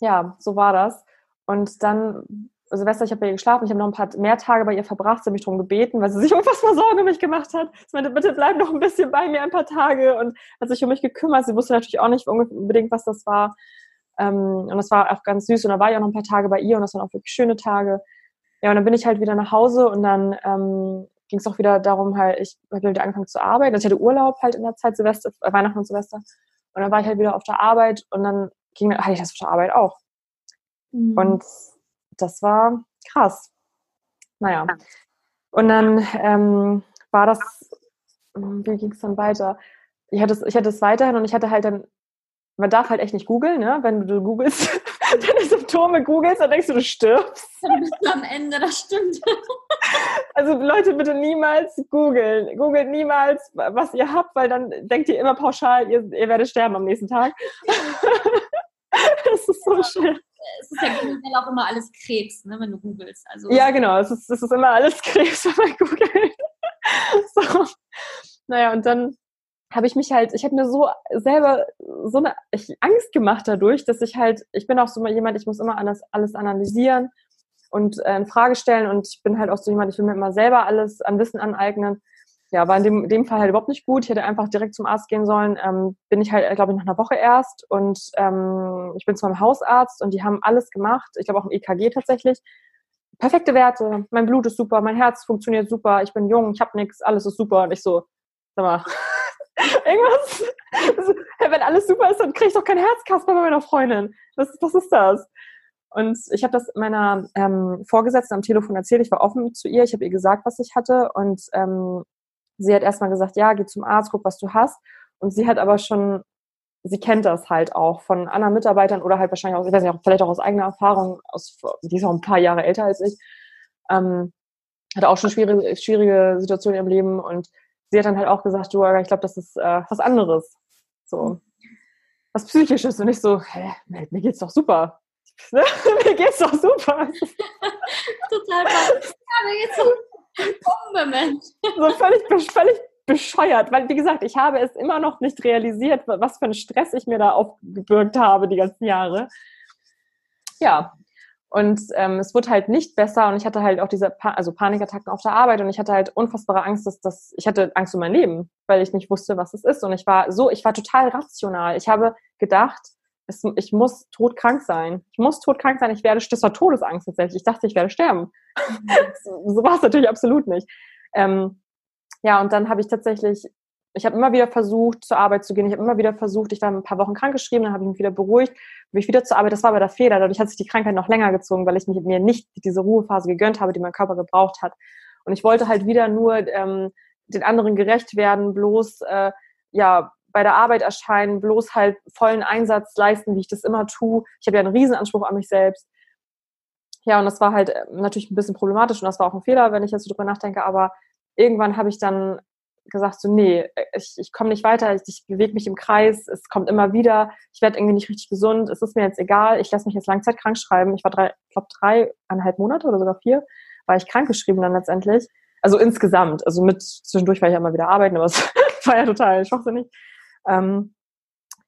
ja, so war das. Und dann Silvester, ich habe bei ihr geschlafen, ich habe noch ein paar mehr Tage bei ihr verbracht, sie hat mich darum gebeten, weil sie sich unfassbar Sorgen um mich gemacht hat. Sie meinte, bitte bleib noch ein bisschen bei mir ein paar Tage und hat sich um mich gekümmert. Sie wusste natürlich auch nicht unbedingt, was das war. Ähm, und das war auch ganz süß und da war ich auch noch ein paar Tage bei ihr und das waren auch wirklich schöne Tage. Ja, und dann bin ich halt wieder nach Hause und dann ähm, ging es auch wieder darum, halt, ich habe wieder angefangen zu arbeiten. Also ich hatte Urlaub halt in der Zeit, Silvester, äh, Weihnachten und Silvester. Und dann war ich halt wieder auf der Arbeit und dann ging, hatte ich das auf der Arbeit auch. Mhm. Und das war krass. Naja. Und dann ähm, war das, hm, wie ging es dann weiter? Ich hatte, es, ich hatte es weiterhin und ich hatte halt dann, man darf halt echt nicht googeln, ne? Wenn du googelst, deine Symptome googelst, dann denkst du, du stirbst. Dann bist du am Ende, das stimmt. Also Leute, bitte niemals googeln. Googelt niemals, was ihr habt, weil dann denkt ihr immer pauschal, ihr, ihr werdet sterben am nächsten Tag. das ist so schön es ist ja generell auch immer alles Krebs, ne, wenn du googelst. Also, ja, genau, es ist, es ist immer alles Krebs, wenn man googelt. so. Naja, und dann habe ich mich halt, ich habe mir so selber so eine Angst gemacht dadurch, dass ich halt, ich bin auch so jemand, ich muss immer alles, alles analysieren und äh, in Frage stellen und ich bin halt auch so jemand, ich will mir immer selber alles an Wissen aneignen ja, war in dem, dem Fall halt überhaupt nicht gut. Ich hätte einfach direkt zum Arzt gehen sollen. Ähm, bin ich halt, glaube ich, nach einer Woche erst. Und ähm, ich bin zu meinem Hausarzt und die haben alles gemacht. Ich glaube auch im EKG tatsächlich. Perfekte Werte. Mein Blut ist super, mein Herz funktioniert super, ich bin jung, ich habe nichts, alles ist super. Und ich so, sag mal, irgendwas. Also, wenn alles super ist, dann kriege ich doch kein Herzkasper bei meiner Freundin. Was, was ist das? Und ich habe das meiner ähm, Vorgesetzten am Telefon erzählt. Ich war offen zu ihr. Ich habe ihr gesagt, was ich hatte. Und ähm, sie hat erstmal gesagt, ja, geh zum Arzt, guck, was du hast. Und sie hat aber schon, sie kennt das halt auch von anderen Mitarbeitern oder halt wahrscheinlich auch, ich weiß nicht, vielleicht auch aus eigener Erfahrung, aus, die ist auch ein paar Jahre älter als ich, ähm, hatte auch schon schwierige, schwierige Situationen im Leben und sie hat dann halt auch gesagt, du, ich glaube, das ist äh, was anderes. So. Was Psychisches und nicht so, hä, mir geht's doch super. mir geht's doch super. Total Ja, mir geht's doch Bombe, Mensch. So völlig, völlig bescheuert, weil wie gesagt, ich habe es immer noch nicht realisiert, was für einen Stress ich mir da aufgebürgt habe die ganzen Jahre. Ja, und ähm, es wurde halt nicht besser und ich hatte halt auch diese pa also Panikattacken auf der Arbeit und ich hatte halt unfassbare Angst, dass das, ich hatte Angst um mein Leben, weil ich nicht wusste, was es ist. Und ich war so, ich war total rational. Ich habe gedacht, es, ich muss todkrank sein. Ich muss todkrank sein. Ich werde, das war Todesangst tatsächlich. Ich dachte, ich werde sterben. so war es natürlich absolut nicht. Ähm, ja, und dann habe ich tatsächlich, ich habe immer wieder versucht, zur Arbeit zu gehen. Ich habe immer wieder versucht, ich war ein paar Wochen krank geschrieben, dann habe ich mich wieder beruhigt, bin ich wieder zur Arbeit. Das war aber der Fehler. Dadurch hat sich die Krankheit noch länger gezogen, weil ich mich, mir nicht diese Ruhephase gegönnt habe, die mein Körper gebraucht hat. Und ich wollte halt wieder nur ähm, den anderen gerecht werden, bloß äh, ja bei der Arbeit erscheinen, bloß halt vollen Einsatz leisten, wie ich das immer tue. Ich habe ja einen Riesenanspruch an mich selbst. Ja, und das war halt äh, natürlich ein bisschen problematisch und das war auch ein Fehler, wenn ich jetzt so drüber nachdenke, aber irgendwann habe ich dann gesagt, so, nee, ich, ich komme nicht weiter, ich, ich bewege mich im Kreis, es kommt immer wieder, ich werde irgendwie nicht richtig gesund, es ist mir jetzt egal, ich lasse mich jetzt langzeitkrank schreiben. Ich war drei, ich glaube dreieinhalb Monate oder sogar vier, war ich krankgeschrieben dann letztendlich. Also insgesamt, also mit zwischendurch war ich ja immer wieder arbeiten, aber es war ja total schwachsinnig. Ähm,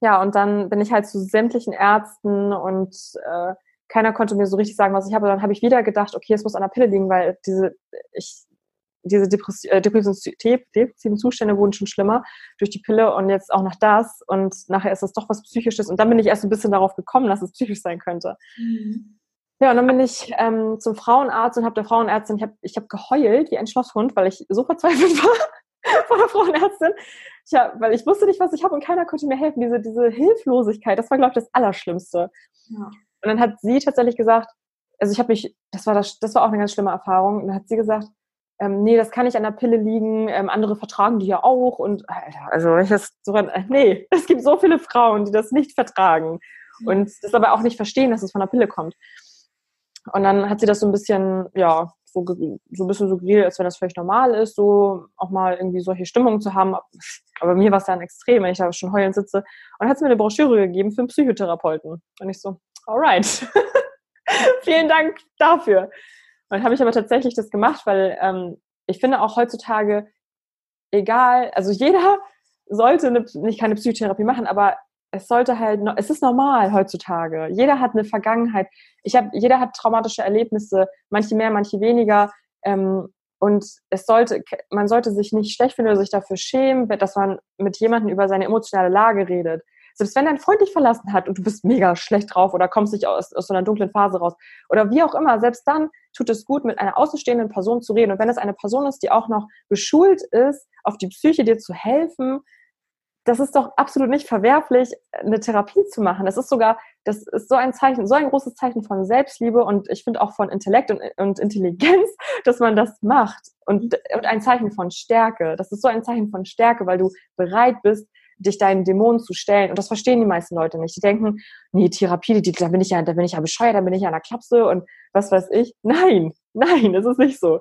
ja, und dann bin ich halt zu sämtlichen Ärzten und äh, keiner konnte mir so richtig sagen, was ich habe. Dann habe ich wieder gedacht, okay, es muss an der Pille liegen, weil diese, ich, diese äh, depressiven Zustände wurden schon schlimmer durch die Pille und jetzt auch noch das und nachher ist das doch was Psychisches und dann bin ich erst ein bisschen darauf gekommen, dass es psychisch sein könnte. Mhm. Ja, und dann bin ich ähm, zum Frauenarzt und habe der Frauenärztin, ich habe ich hab geheult wie ein Schlosshund, weil ich so verzweifelt war von der Frauenärztin. Hab, weil ich wusste nicht, was ich habe und keiner konnte mir helfen. Diese, diese Hilflosigkeit, das war, glaube ich, das Allerschlimmste. Ja. Und dann hat sie tatsächlich gesagt, also ich habe mich, das war das, das war auch eine ganz schlimme Erfahrung. Und dann hat sie gesagt, ähm, nee, das kann nicht an der Pille liegen, ähm, andere vertragen die ja auch. Und Alter, also ich das so, nee, es gibt so viele Frauen, die das nicht vertragen und das aber auch nicht verstehen, dass es von der Pille kommt. Und dann hat sie das so ein bisschen, ja, so, so ein bisschen suggeriert, als wenn das völlig normal ist, so auch mal irgendwie solche Stimmungen zu haben. Aber mir war es dann extrem, wenn ich da schon heulend sitze. Und hat sie mir eine Broschüre gegeben für einen Psychotherapeuten. Und ich so, alright. Vielen Dank dafür. Dann habe ich aber tatsächlich das gemacht, weil ähm, ich finde auch heutzutage, egal, also jeder sollte eine, nicht keine Psychotherapie machen, aber es sollte halt, es ist normal heutzutage. Jeder hat eine Vergangenheit. Ich habe, jeder hat traumatische Erlebnisse, manche mehr, manche weniger. Ähm, und es sollte, man sollte sich nicht schlecht finden oder sich dafür schämen, dass man mit jemandem über seine emotionale Lage redet. Selbst wenn dein Freund dich verlassen hat und du bist mega schlecht drauf oder kommst nicht aus, aus so einer dunklen Phase raus oder wie auch immer, selbst dann tut es gut, mit einer außenstehenden Person zu reden. Und wenn es eine Person ist, die auch noch geschult ist, auf die Psyche dir zu helfen, das ist doch absolut nicht verwerflich, eine Therapie zu machen. Das ist sogar, das ist so ein Zeichen, so ein großes Zeichen von Selbstliebe und ich finde auch von Intellekt und, und, Intelligenz, dass man das macht und, und ein Zeichen von Stärke. Das ist so ein Zeichen von Stärke, weil du bereit bist, dich deinen Dämonen zu stellen. Und das verstehen die meisten Leute nicht. Die denken, nee, Therapie, die, da bin ich ja, da bin ich ja bescheuert, da bin ich ja an der Klapse und was weiß ich. Nein, nein, das ist nicht so.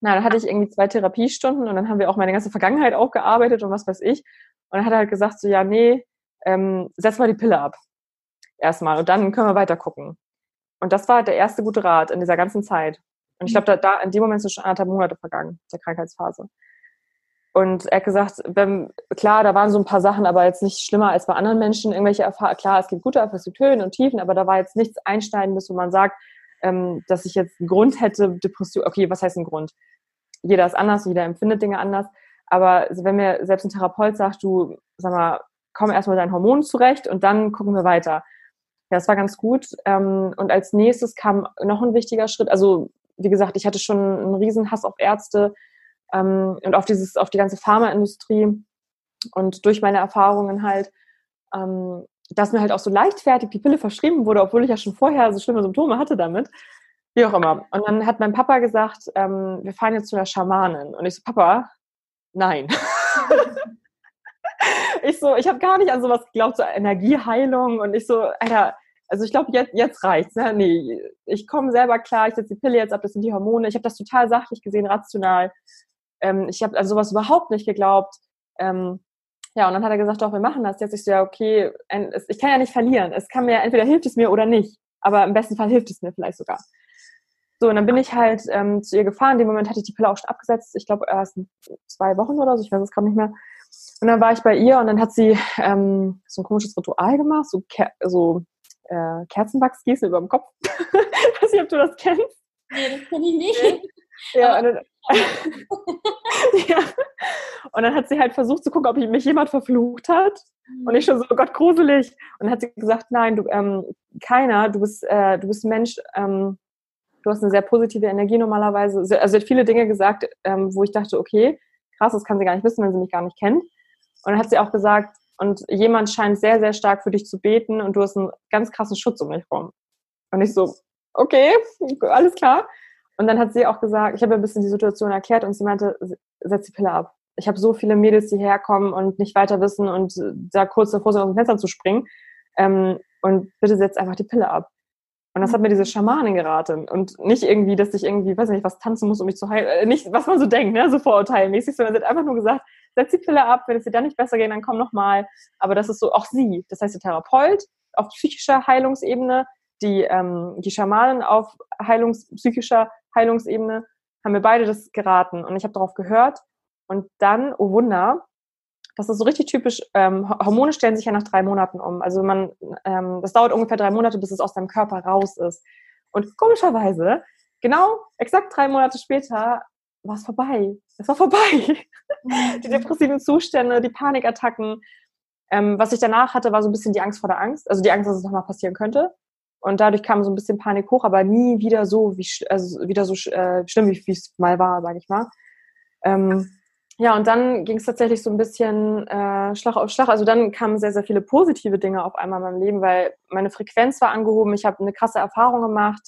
Na, dann hatte ich irgendwie zwei Therapiestunden und dann haben wir auch meine ganze Vergangenheit aufgearbeitet und was weiß ich. Und dann hat er halt gesagt so, ja, nee, ähm, setz mal die Pille ab. Erstmal. Und dann können wir weiter gucken. Und das war der erste gute Rat in dieser ganzen Zeit. Und ich glaube, da, da in dem Moment sind schon anderthalb Monate vergangen, der Krankheitsphase. Und er hat gesagt, wenn, klar, da waren so ein paar Sachen, aber jetzt nicht schlimmer als bei anderen Menschen. Irgendwelche Erfahrungen, klar, es gibt gute Erfahrungen, es gibt Höhen und Tiefen, aber da war jetzt nichts Einschneidendes, wo man sagt, ähm, dass ich jetzt einen Grund hätte, Depression, okay, was heißt ein Grund? Jeder ist anders, jeder empfindet Dinge anders. Aber wenn mir selbst ein Therapeut sagt, du, sag mal, komm erstmal mit deinen Hormonen zurecht und dann gucken wir weiter. Ja, das war ganz gut. Ähm, und als nächstes kam noch ein wichtiger Schritt. Also, wie gesagt, ich hatte schon einen riesen Hass auf Ärzte, ähm, und auf dieses, auf die ganze Pharmaindustrie und durch meine Erfahrungen halt, ähm, dass mir halt auch so leichtfertig die Pille verschrieben wurde, obwohl ich ja schon vorher so schlimme Symptome hatte damit. Wie auch immer. Und dann hat mein Papa gesagt, ähm, wir fahren jetzt zu einer Schamanin. Und ich so, Papa, nein. ich so, ich habe gar nicht an sowas geglaubt, so Energieheilung. Und ich so, Alter, also ich glaube, jetzt, jetzt reicht's. Ne? Nee, ich komme selber klar, ich setze die Pille jetzt ab, das sind die Hormone. Ich habe das total sachlich gesehen, rational. Ähm, ich habe also sowas überhaupt nicht geglaubt. Ähm, ja, und dann hat er gesagt, doch, wir machen das jetzt. Ich so, ja, okay, ein, es, ich kann ja nicht verlieren. Es kann mir, entweder hilft es mir oder nicht. Aber im besten Fall hilft es mir vielleicht sogar. So, und dann bin ich halt ähm, zu ihr gefahren. In dem Moment hatte ich die Pille auch schon abgesetzt. Ich glaube, erst zwei Wochen oder so. Ich weiß es gerade nicht mehr. Und dann war ich bei ihr und dann hat sie ähm, so ein komisches Ritual gemacht, so, Ker so äh, Kerzenwachsgießen über dem Kopf. ich weiß nicht, ob du das kennst. Nee, das kenne ich nicht. Ja, und dann, ja. Und dann hat sie halt versucht zu gucken, ob mich jemand verflucht hat. Und ich schon so, oh Gott, gruselig. Und dann hat sie gesagt, nein, du, ähm, keiner, du bist, äh, du bist Mensch, ähm, du hast eine sehr positive Energie normalerweise. Also sie hat viele Dinge gesagt, ähm, wo ich dachte, okay, krass, das kann sie gar nicht wissen, wenn sie mich gar nicht kennt. Und dann hat sie auch gesagt, und jemand scheint sehr, sehr stark für dich zu beten und du hast einen ganz krassen Schutz um dich rum. Und ich so, okay, alles klar. Und dann hat sie auch gesagt, ich habe ein bisschen die Situation erklärt und sie meinte, setz die Pille ab. Ich habe so viele Mädels, die herkommen und nicht weiter wissen und da kurz davor sind, aus dem Fenster zu springen. Ähm, und bitte setz einfach die Pille ab. Und das hat mir diese Schamanin geraten. Und nicht irgendwie, dass ich irgendwie, weiß nicht, was tanzen muss, um mich zu heilen. Äh, nicht, was man so denkt, ne? so vorurteilmäßig, sondern sie hat einfach nur gesagt, setz die Pille ab, wenn es dir dann nicht besser geht, dann komm nochmal. Aber das ist so, auch sie, das heißt der Therapeut auf psychischer Heilungsebene, die, ähm, die Schamanen auf Heilungs, psychischer Heilungsebene, haben mir beide das geraten und ich habe darauf gehört. Und dann, oh Wunder, das ist so richtig typisch, ähm, Hormone stellen sich ja nach drei Monaten um. Also man, ähm, das dauert ungefähr drei Monate, bis es aus deinem Körper raus ist. Und komischerweise, genau, exakt drei Monate später, war es vorbei. Es war vorbei. Mhm. Die depressiven Zustände, die Panikattacken. Ähm, was ich danach hatte, war so ein bisschen die Angst vor der Angst. Also die Angst, dass es nochmal passieren könnte. Und dadurch kam so ein bisschen Panik hoch, aber nie wieder so, wie, also wieder so äh, schlimm, wie es mal war, sage ich mal. Ähm, ja, und dann ging es tatsächlich so ein bisschen äh, Schlag auf Schlag. Also dann kamen sehr, sehr viele positive Dinge auf einmal in meinem Leben, weil meine Frequenz war angehoben. Ich habe eine krasse Erfahrung gemacht.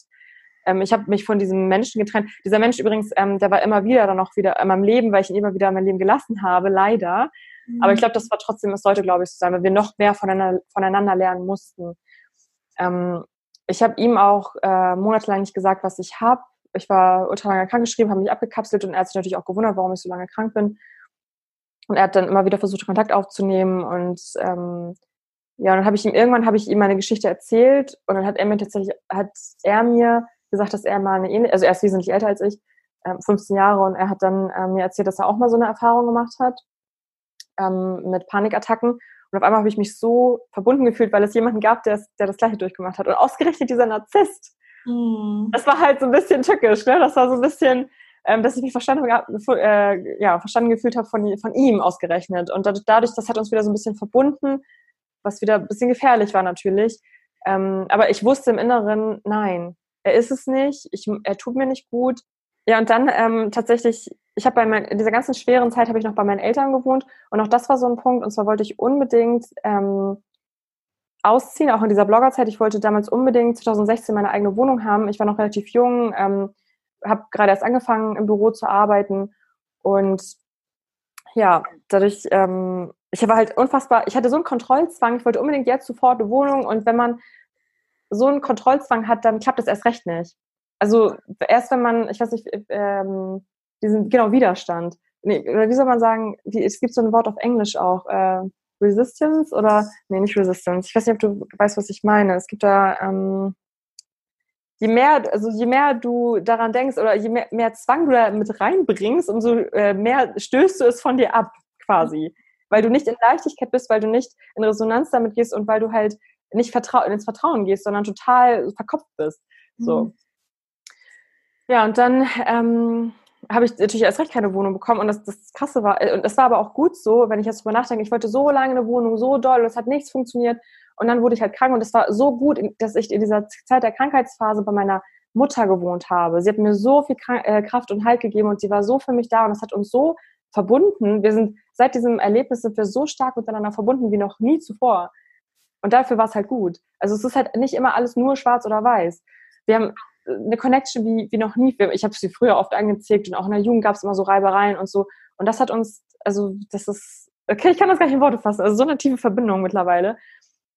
Ähm, ich habe mich von diesem Menschen getrennt. Dieser Mensch übrigens, ähm, der war immer wieder dann auch wieder in meinem Leben, weil ich ihn immer wieder in mein Leben gelassen habe, leider. Mhm. Aber ich glaube, das war trotzdem, es sollte, glaube ich, so sein, weil wir noch mehr voneinander, voneinander lernen mussten. Ähm, ich habe ihm auch äh, monatelang nicht gesagt, was ich habe. Ich war ultra lange krankgeschrieben, habe mich abgekapselt und er hat sich natürlich auch gewundert, warum ich so lange krank bin. Und er hat dann immer wieder versucht, Kontakt aufzunehmen und ähm, ja, und dann habe ich ihm irgendwann habe ich ihm meine Geschichte erzählt und dann hat er mir tatsächlich hat er mir gesagt, dass er mal eine ähnliche, also er ist wesentlich älter als ich, äh, 15 Jahre und er hat dann äh, mir erzählt, dass er auch mal so eine Erfahrung gemacht hat ähm, mit Panikattacken und auf einmal habe ich mich so verbunden gefühlt, weil es jemanden gab, der, der das Gleiche durchgemacht hat. Und ausgerechnet dieser Narzisst. Mhm. Das war halt so ein bisschen tückisch, ne? Das war so ein bisschen, ähm, dass ich mich verstanden, äh, ja, verstanden gefühlt habe von, von ihm ausgerechnet. Und dadurch, das hat uns wieder so ein bisschen verbunden, was wieder ein bisschen gefährlich war natürlich. Ähm, aber ich wusste im Inneren, nein, er ist es nicht, ich, er tut mir nicht gut. Ja, und dann ähm, tatsächlich, ich habe bei mein, in dieser ganzen schweren Zeit habe ich noch bei meinen Eltern gewohnt und auch das war so ein Punkt. Und zwar wollte ich unbedingt ähm, ausziehen, auch in dieser Bloggerzeit. Ich wollte damals unbedingt 2016 meine eigene Wohnung haben. Ich war noch relativ jung, ähm, habe gerade erst angefangen im Büro zu arbeiten und ja, dadurch, ähm, ich war halt unfassbar, ich hatte so einen Kontrollzwang, ich wollte unbedingt jetzt sofort eine Wohnung und wenn man so einen Kontrollzwang hat, dann klappt das erst recht nicht. Also erst wenn man, ich weiß nicht, ähm, diesen, genau, Widerstand. Nee, oder wie soll man sagen, wie, es gibt so ein Wort auf Englisch auch, äh, Resistance oder, nee, nicht Resistance. Ich weiß nicht, ob du weißt, was ich meine. Es gibt da, ähm, je mehr, also je mehr du daran denkst oder je mehr, mehr Zwang du da mit reinbringst, umso äh, mehr stößt du es von dir ab, quasi. Weil du nicht in Leichtigkeit bist, weil du nicht in Resonanz damit gehst und weil du halt nicht vertrau ins Vertrauen gehst, sondern total verkopft bist. So. Mhm. Ja, und dann ähm, habe ich natürlich erst recht keine Wohnung bekommen und das, das Krasse war, äh, und das war aber auch gut so, wenn ich jetzt drüber nachdenke, ich wollte so lange eine Wohnung, so doll und es hat nichts funktioniert und dann wurde ich halt krank und es war so gut, dass ich in dieser Zeit der Krankheitsphase bei meiner Mutter gewohnt habe. Sie hat mir so viel äh, Kraft und Halt gegeben und sie war so für mich da und es hat uns so verbunden. Wir sind seit diesem Erlebnis sind wir so stark miteinander verbunden wie noch nie zuvor. Und dafür war es halt gut. Also es ist halt nicht immer alles nur schwarz oder weiß. Wir haben eine Connection wie, wie noch nie. Ich habe sie früher oft angezickt und auch in der Jugend gab es immer so Reibereien und so. Und das hat uns, also das ist, okay, ich kann das gar nicht in Worte fassen, also so eine tiefe Verbindung mittlerweile.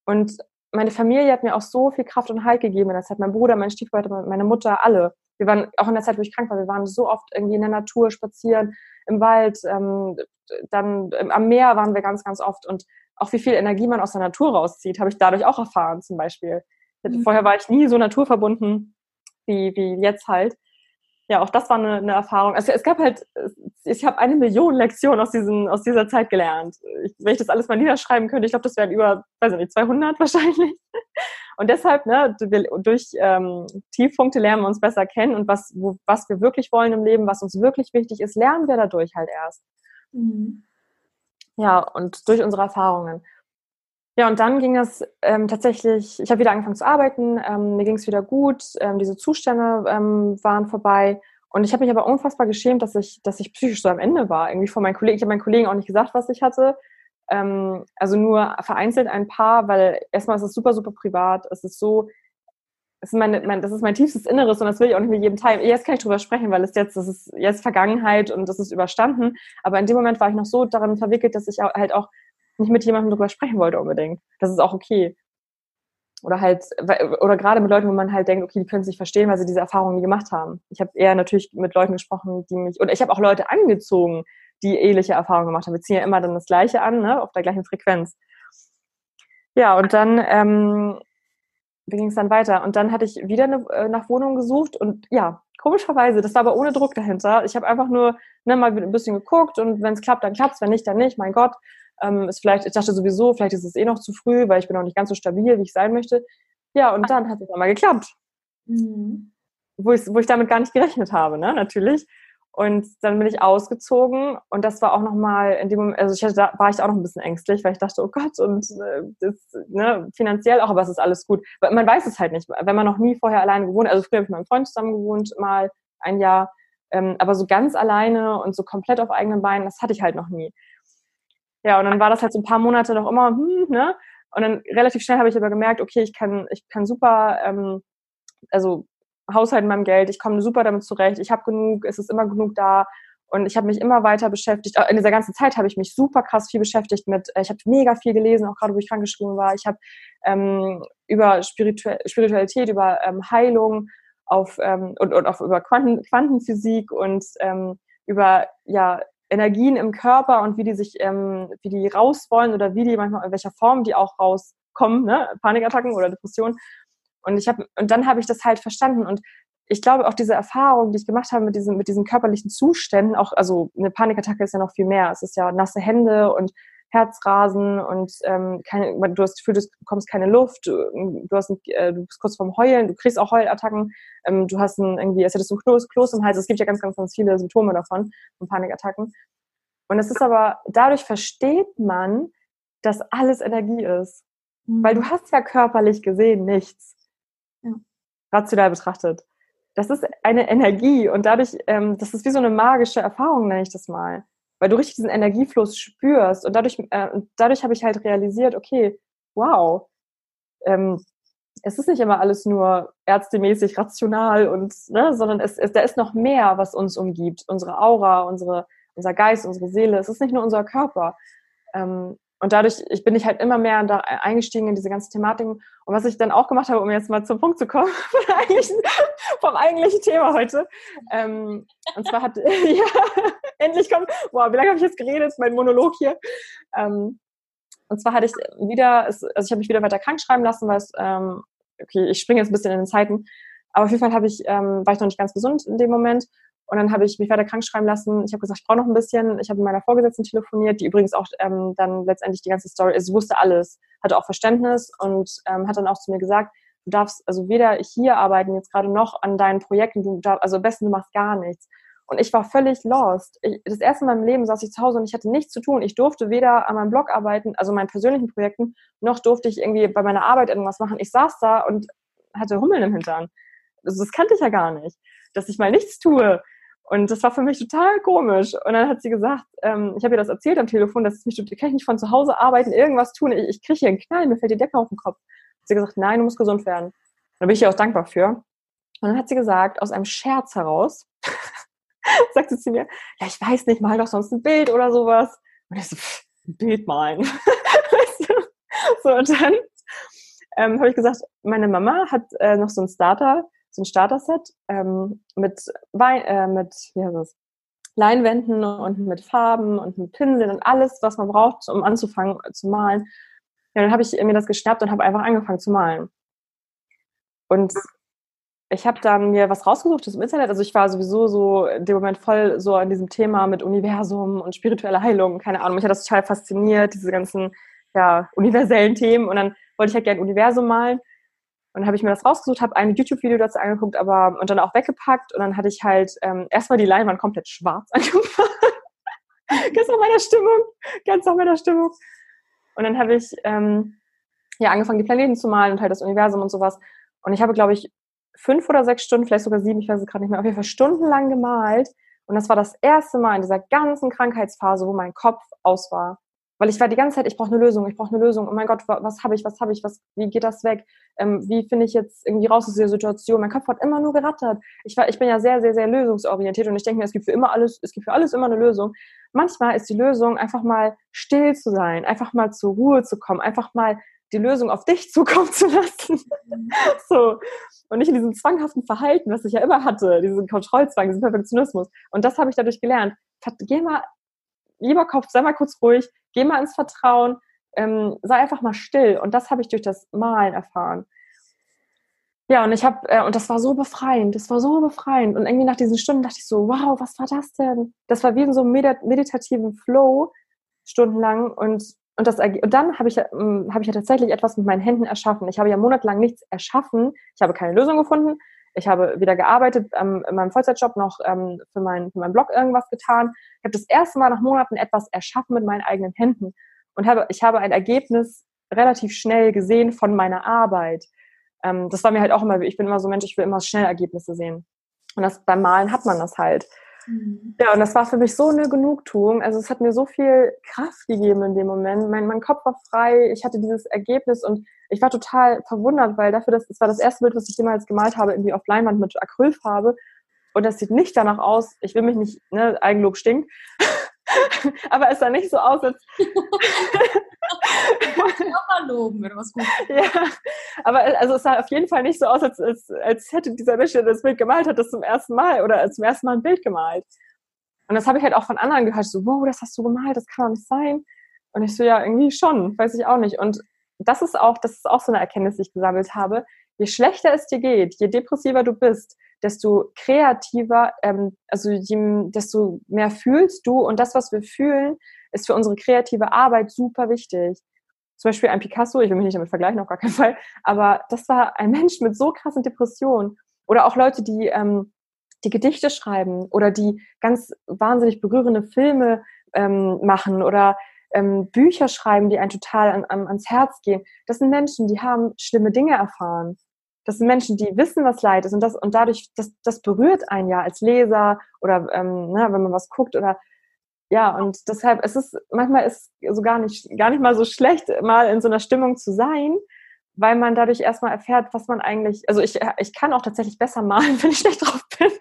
Und meine Familie hat mir auch so viel Kraft und Halt gegeben Das hat Mein Bruder, mein Stiefvater, meine Mutter, alle. Wir waren auch in der Zeit, wo ich krank war, wir waren so oft irgendwie in der Natur spazieren, im Wald, ähm, dann am Meer waren wir ganz, ganz oft. Und auch wie viel Energie man aus der Natur rauszieht, habe ich dadurch auch erfahren zum Beispiel. Mhm. Vorher war ich nie so naturverbunden wie, wie jetzt halt. Ja, auch das war eine, eine Erfahrung. Also es gab halt, ich habe eine Million Lektionen aus, diesen, aus dieser Zeit gelernt. Ich, wenn ich das alles mal niederschreiben könnte, ich glaube, das wären über, weiß ich nicht, 200 wahrscheinlich. Und deshalb, ne, durch ähm, Tiefpunkte lernen wir uns besser kennen und was, wo, was wir wirklich wollen im Leben, was uns wirklich wichtig ist, lernen wir dadurch halt erst. Mhm. Ja, und durch unsere Erfahrungen. Ja, und dann ging es ähm, tatsächlich, ich habe wieder angefangen zu arbeiten, ähm, mir ging es wieder gut, ähm, diese Zustände ähm, waren vorbei. Und ich habe mich aber unfassbar geschämt, dass ich, dass ich psychisch so am Ende war. Irgendwie vor meinen Kollegen, ich habe meinen Kollegen auch nicht gesagt, was ich hatte. Ähm, also nur vereinzelt ein paar, weil erstmal ist es super, super privat. Es ist so, es ist meine, mein, das ist mein tiefstes Inneres und das will ich auch nicht mit jedem teilen. Jetzt kann ich drüber sprechen, weil es jetzt, das ist jetzt Vergangenheit und das ist überstanden. Aber in dem Moment war ich noch so daran verwickelt, dass ich halt auch nicht mit jemandem darüber sprechen wollte unbedingt. Das ist auch okay. Oder halt, oder gerade mit Leuten, wo man halt denkt, okay, die können sich verstehen, weil sie diese Erfahrungen nie gemacht haben. Ich habe eher natürlich mit Leuten gesprochen, die mich, oder ich habe auch Leute angezogen, die ähnliche Erfahrungen gemacht haben. Wir ziehen ja immer dann das Gleiche an, ne, auf der gleichen Frequenz. Ja, und dann, ähm, wie ging es dann weiter? Und dann hatte ich wieder eine, äh, nach Wohnung gesucht und ja, komischerweise, das war aber ohne Druck dahinter. Ich habe einfach nur ne, mal ein bisschen geguckt und wenn es klappt, dann klappt es, wenn nicht, dann nicht, mein Gott. Ähm, ist vielleicht, ich dachte sowieso, vielleicht ist es eh noch zu früh, weil ich bin noch nicht ganz so stabil, wie ich sein möchte. Ja, und dann hat es einmal geklappt. Mhm. Wo, ich, wo ich damit gar nicht gerechnet habe, ne, natürlich. Und dann bin ich ausgezogen und das war auch nochmal in dem Moment, also ich hatte, da war ich auch noch ein bisschen ängstlich, weil ich dachte, oh Gott, und äh, das, ne, finanziell auch, aber es ist alles gut. Weil man weiß es halt nicht, wenn man noch nie vorher alleine gewohnt, also früher habe ich mit meinem Freund zusammen gewohnt, mal ein Jahr, ähm, aber so ganz alleine und so komplett auf eigenen Beinen, das hatte ich halt noch nie. Ja, und dann war das halt so ein paar Monate noch immer, hm, ne? Und dann relativ schnell habe ich aber gemerkt, okay, ich kann, ich kann super, ähm, also haushalten meinem Geld, ich komme super damit zurecht, ich habe genug, es ist immer genug da. Und ich habe mich immer weiter beschäftigt. In dieser ganzen Zeit habe ich mich super krass viel beschäftigt mit, äh, ich habe mega viel gelesen, auch gerade wo ich krankgeschrieben war. Ich habe ähm, über Spiritualität, über ähm, Heilung auf, ähm, und, und auch über Quanten, Quantenphysik und ähm, über ja, Energien im Körper und wie die sich, ähm, wie die raus wollen oder wie die manchmal in welcher Form die auch rauskommen, ne? Panikattacken oder Depressionen. Und ich habe, und dann habe ich das halt verstanden. Und ich glaube auch diese Erfahrung, die ich gemacht habe mit diesen, mit diesen körperlichen Zuständen, auch, also eine Panikattacke ist ja noch viel mehr. Es ist ja nasse Hände und Herzrasen und ähm, keine, du hast das Gefühl, du bekommst keine Luft, du, du, hast ein, äh, du bist kurz vorm Heulen, du kriegst auch Heulattacken, ähm, du hast ein, irgendwie, als hättest du Kloß, Kloß im Hals. Es gibt ja ganz, ganz, ganz viele Symptome davon, von Panikattacken. Und es ist aber, dadurch versteht man, dass alles Energie ist. Mhm. Weil du hast ja körperlich gesehen nichts. Ja. Rational betrachtet. Das ist eine Energie und dadurch, ähm, das ist wie so eine magische Erfahrung, nenne ich das mal weil du richtig diesen Energiefluss spürst. Und dadurch, äh, dadurch habe ich halt realisiert, okay, wow, ähm, es ist nicht immer alles nur ärztemäßig rational und, ne, sondern es, es, da ist noch mehr, was uns umgibt. Unsere Aura, unsere, unser Geist, unsere Seele. Es ist nicht nur unser Körper. Ähm, und dadurch ich bin ich halt immer mehr da eingestiegen in diese ganzen Thematiken. Und was ich dann auch gemacht habe, um jetzt mal zum Punkt zu kommen, vom eigentlichen, vom eigentlichen Thema heute. Ähm, und zwar hat, ja, endlich kommt, boah, wie lange habe ich jetzt geredet? Mein Monolog hier. Ähm, und zwar hatte ich wieder, also ich habe mich wieder weiter krank schreiben lassen, weil es, ähm, okay, ich springe jetzt ein bisschen in den Zeiten, aber auf jeden Fall habe ich, ähm, war ich noch nicht ganz gesund in dem Moment und dann habe ich mich weiter krank schreiben lassen. Ich habe gesagt, ich brauche noch ein bisschen. Ich habe mit meiner Vorgesetzten telefoniert, die übrigens auch ähm, dann letztendlich die ganze Story, also wusste alles, hatte auch Verständnis und ähm, hat dann auch zu mir gesagt, du darfst also weder hier arbeiten jetzt gerade noch an deinen Projekten, du darfst, also am besten du machst gar nichts. Und ich war völlig lost. Ich, das erste Mal im Leben saß ich zu Hause und ich hatte nichts zu tun. Ich durfte weder an meinem Blog arbeiten, also meinen persönlichen Projekten, noch durfte ich irgendwie bei meiner Arbeit irgendwas machen. Ich saß da und hatte Hummeln im Hintern. Also das kannte ich ja gar nicht, dass ich mal nichts tue. Und das war für mich total komisch. Und dann hat sie gesagt, ähm, ich habe ihr das erzählt am Telefon, dass es mich, kann ich nicht von zu Hause arbeiten, irgendwas tun, ich, ich kriege hier einen Knall, mir fällt die Decke auf den Kopf. Hat sie gesagt, nein, du musst gesund werden. Da bin ich ihr auch dankbar für. Und dann hat sie gesagt, aus einem Scherz heraus, sagt sie mir, ja, ich weiß nicht, mal doch sonst ein Bild oder sowas. Und ich so, pff, ein Bild malen. so, und dann ähm, habe ich gesagt, meine Mama hat äh, noch so ein Starter, so ein Starter-Set ähm, mit, Wein, äh, mit wie heißt das? Leinwänden und mit Farben und mit Pinseln und alles, was man braucht, um anzufangen zu malen. Ja, dann habe ich mir das geschnappt und habe einfach angefangen zu malen. Und ich habe dann mir was rausgesucht das im Internet. Also ich war sowieso so in dem Moment voll so an diesem Thema mit Universum und spirituelle Heilung. Keine Ahnung, mich hat das total fasziniert, diese ganzen ja, universellen Themen. Und dann wollte ich halt gerne Universum malen. Und dann habe ich mir das rausgesucht, habe ein YouTube-Video dazu angeguckt, aber und dann auch weggepackt. Und dann hatte ich halt ähm, erstmal die Leinwand komplett schwarz angemacht. ganz nach meiner Stimmung, ganz nach meiner Stimmung. Und dann habe ich ähm, ja angefangen, die Planeten zu malen und halt das Universum und sowas. Und ich habe, glaube ich, fünf oder sechs Stunden, vielleicht sogar sieben, ich weiß es gerade nicht mehr, auf jeden Fall stundenlang gemalt. Und das war das erste Mal in dieser ganzen Krankheitsphase, wo mein Kopf aus war. Weil ich war die ganze Zeit, ich brauche eine Lösung, ich brauche eine Lösung. Oh mein Gott, was habe ich, was habe ich, was, wie geht das weg? Ähm, wie finde ich jetzt irgendwie raus aus dieser Situation? Mein Kopf hat immer nur gerattert. Ich war, ich bin ja sehr, sehr, sehr lösungsorientiert und ich denke mir, es gibt für immer alles, es gibt für alles immer eine Lösung. Manchmal ist die Lösung einfach mal still zu sein, einfach mal zur Ruhe zu kommen, einfach mal die Lösung auf dich zukommen zu lassen. so. Und nicht in diesem zwanghaften Verhalten, was ich ja immer hatte, diesen Kontrollzwang, diesen Perfektionismus. Und das habe ich dadurch gelernt. Geh mal, lieber Kopf, sei mal kurz ruhig, geh mal ins Vertrauen, ähm, sei einfach mal still. Und das habe ich durch das Malen erfahren. Ja, und ich habe, äh, und das war so befreiend, das war so befreiend. Und irgendwie nach diesen Stunden dachte ich so, wow, was war das denn? Das war wie in so einem meditativen Flow, stundenlang. Und und, das, und dann habe ich, ähm, hab ich ja tatsächlich etwas mit meinen Händen erschaffen. Ich habe ja monatelang nichts erschaffen. Ich habe keine Lösung gefunden. Ich habe wieder gearbeitet, ähm, in meinem Vollzeitjob noch ähm, für, mein, für meinen Blog irgendwas getan. Ich habe das erste Mal nach Monaten etwas erschaffen mit meinen eigenen Händen und habe, ich habe ein Ergebnis relativ schnell gesehen von meiner Arbeit. Ähm, das war mir halt auch immer, ich bin immer so Mensch, ich will immer schnell Ergebnisse sehen. Und das beim Malen hat man das halt. Mhm. Ja, und das war für mich so eine Genugtuung. Also es hat mir so viel Kraft gegeben in dem Moment. Mein, mein Kopf war frei, ich hatte dieses Ergebnis und ich war total verwundert, weil dafür, dass es war das erste Bild, was ich jemals gemalt habe, irgendwie auf Leinwand mit Acrylfarbe. Und das sieht nicht danach aus, ich will mich nicht, ne, Eigenlob stinkt, aber es sah nicht so aus, als. wenn was gut Ja, aber also es sah auf jeden Fall nicht so aus, als, als, als hätte dieser Mensch, der das Bild gemalt hat, das zum ersten Mal oder zum ersten Mal ein Bild gemalt. Und das habe ich halt auch von anderen gehört, so, wow, das hast du gemalt, das kann doch nicht sein. Und ich so, ja, irgendwie schon, weiß ich auch nicht. Und das ist auch, das ist auch so eine Erkenntnis, die ich gesammelt habe. Je schlechter es dir geht, je depressiver du bist, desto kreativer, ähm, also je, desto mehr fühlst du. Und das, was wir fühlen, ist für unsere kreative Arbeit super wichtig. Zum Beispiel ein Picasso, ich will mich nicht damit vergleichen, auf gar keinen Fall, aber das war ein Mensch mit so krassen Depressionen. Oder auch Leute, die, ähm, die Gedichte schreiben oder die ganz wahnsinnig berührende Filme ähm, machen oder ähm, Bücher schreiben, die einen total an, an, ans Herz gehen. Das sind Menschen, die haben schlimme Dinge erfahren. Das sind Menschen, die wissen, was Leid ist und das und dadurch, das, das berührt einen ja als Leser oder ähm, ne, wenn man was guckt oder ja, und deshalb es ist manchmal ist so gar nicht, gar nicht mal so schlecht, mal in so einer Stimmung zu sein, weil man dadurch erstmal erfährt, was man eigentlich, also ich, ich kann auch tatsächlich besser malen, wenn ich schlecht drauf bin,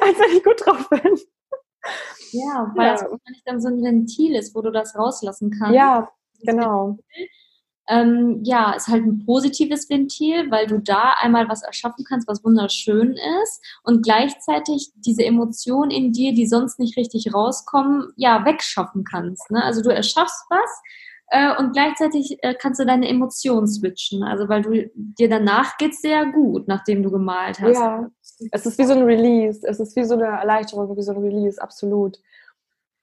als wenn ich gut drauf bin. Ja, weil ja. das wahrscheinlich dann so ein Ventil ist, wo du das rauslassen kannst. Ja, genau. Ventil ähm, ja, ist halt ein positives Ventil, weil du da einmal was erschaffen kannst, was wunderschön ist und gleichzeitig diese Emotionen in dir, die sonst nicht richtig rauskommen, ja, wegschaffen kannst. Ne? Also du erschaffst was äh, und gleichzeitig äh, kannst du deine Emotionen switchen. Also weil du dir danach geht sehr gut, nachdem du gemalt hast. Ja, es ist wie so ein Release, es ist wie so eine Erleichterung, wie so ein Release, absolut.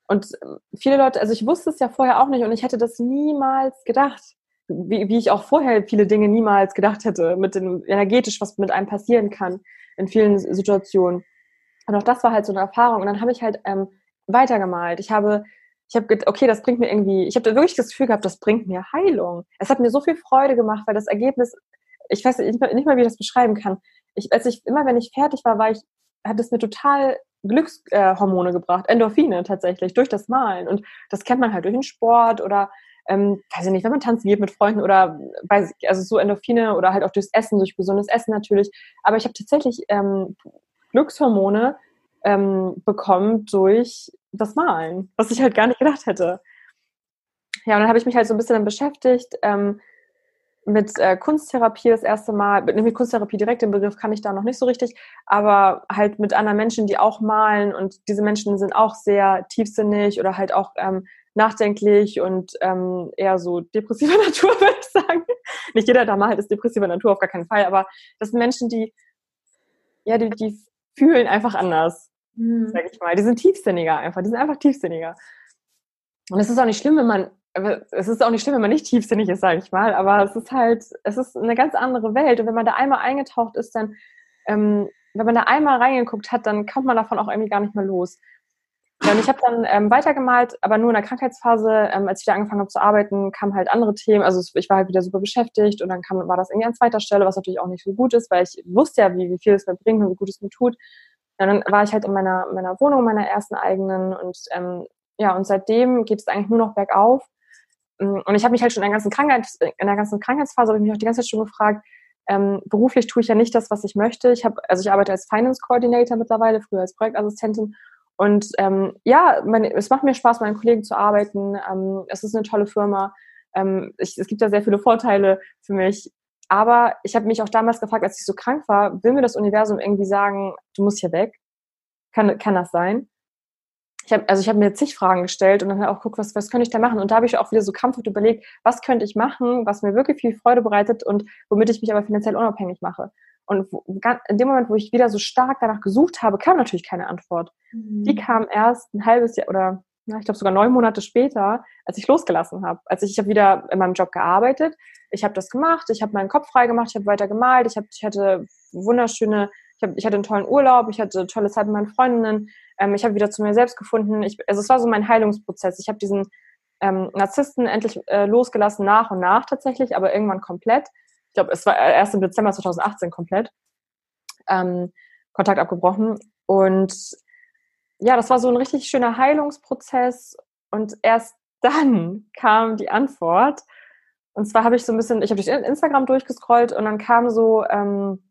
Und ähm, viele Leute, also ich wusste es ja vorher auch nicht und ich hätte das niemals gedacht wie, wie ich auch vorher viele Dinge niemals gedacht hätte, mit dem energetisch, was mit einem passieren kann in vielen Situationen. Und auch das war halt so eine Erfahrung. Und dann habe ich halt ähm, weitergemalt. Ich habe, ich habe gedacht, okay, das bringt mir irgendwie, ich habe wirklich das Gefühl gehabt, das bringt mir Heilung. Es hat mir so viel Freude gemacht, weil das Ergebnis, ich weiß nicht, nicht mal, wie ich das beschreiben kann. Ich, als ich, immer wenn ich fertig war, war ich, hat es mir total Glückshormone äh, gebracht, Endorphine tatsächlich, durch das Malen. Und das kennt man halt durch den Sport oder ähm, weiß ich nicht, wenn man tanzen geht mit Freunden oder ich, also so Endorphine oder halt auch durchs Essen, durch gesundes Essen natürlich. Aber ich habe tatsächlich ähm, Glückshormone ähm, bekommen durch das Malen, was ich halt gar nicht gedacht hätte. Ja, und dann habe ich mich halt so ein bisschen dann beschäftigt ähm, mit äh, Kunsttherapie das erste Mal. Mit, mit Kunsttherapie direkt den Begriff kann ich da noch nicht so richtig, aber halt mit anderen Menschen, die auch malen und diese Menschen sind auch sehr tiefsinnig oder halt auch ähm, nachdenklich und ähm, eher so depressiver Natur, würde ich sagen. Nicht jeder da mal halt ist depressiver Natur, auf gar keinen Fall, aber das sind Menschen, die, ja, die, die fühlen einfach anders, mhm. sag ich mal. Die sind tiefsinniger einfach, die sind einfach tiefsinniger. Und es ist auch nicht schlimm, wenn man, es ist auch nicht schlimm, wenn man nicht tiefsinnig ist, sage ich mal, aber es ist halt, es ist eine ganz andere Welt und wenn man da einmal eingetaucht ist, dann, ähm, wenn man da einmal reingeguckt hat, dann kommt man davon auch irgendwie gar nicht mehr los. Ja, und ich habe dann ähm, weitergemalt, aber nur in der Krankheitsphase. Ähm, als ich wieder angefangen habe zu arbeiten, kamen halt andere Themen. Also ich war halt wieder super beschäftigt und dann kam, war das irgendwie an zweiter Stelle, was natürlich auch nicht so gut ist, weil ich wusste ja, wie, wie viel es mir bringt und wie gut es mir tut. Ja, dann war ich halt in meiner, meiner Wohnung, meiner ersten eigenen und ähm, ja, und seitdem geht es eigentlich nur noch bergauf. Mm, und ich habe mich halt schon in der ganzen Krankheits, in der ganzen Krankheitsphase habe ich mich auch die ganze Zeit schon gefragt, ähm, beruflich tue ich ja nicht das, was ich möchte. Ich habe, also ich arbeite als Finance Coordinator mittlerweile, früher als Projektassistentin und ähm, ja, meine, es macht mir Spaß, mit meinen Kollegen zu arbeiten. Ähm, es ist eine tolle Firma. Ähm, ich, es gibt da sehr viele Vorteile für mich. Aber ich habe mich auch damals gefragt, als ich so krank war, will mir das Universum irgendwie sagen, du musst hier weg? Kann, kann das sein? Ich hab, also ich habe mir zig Fragen gestellt und dann auch geguckt, was, was könnte ich da machen? Und da habe ich auch wieder so krampfhaft überlegt, was könnte ich machen, was mir wirklich viel Freude bereitet und womit ich mich aber finanziell unabhängig mache. Und in dem Moment, wo ich wieder so stark danach gesucht habe, kam natürlich keine Antwort. Mhm. Die kam erst ein halbes Jahr oder ich glaube sogar neun Monate später, als ich losgelassen habe. Als ich, ich habe wieder in meinem Job gearbeitet, ich habe das gemacht, ich habe meinen Kopf frei gemacht, ich habe weiter gemalt, ich, hab, ich hatte wunderschöne Ich, hab, ich hatte einen tollen Urlaub, ich hatte tolle Zeit mit meinen Freundinnen, ähm, ich habe wieder zu mir selbst gefunden. Ich, also es war so mein Heilungsprozess. Ich habe diesen ähm, Narzissten endlich äh, losgelassen, nach und nach tatsächlich, aber irgendwann komplett. Ich glaube, es war erst im Dezember 2018 komplett. Ähm, Kontakt abgebrochen. Und ja, das war so ein richtig schöner Heilungsprozess. Und erst dann kam die Antwort. Und zwar habe ich so ein bisschen, ich habe durch Instagram durchgescrollt und dann kam so, ähm,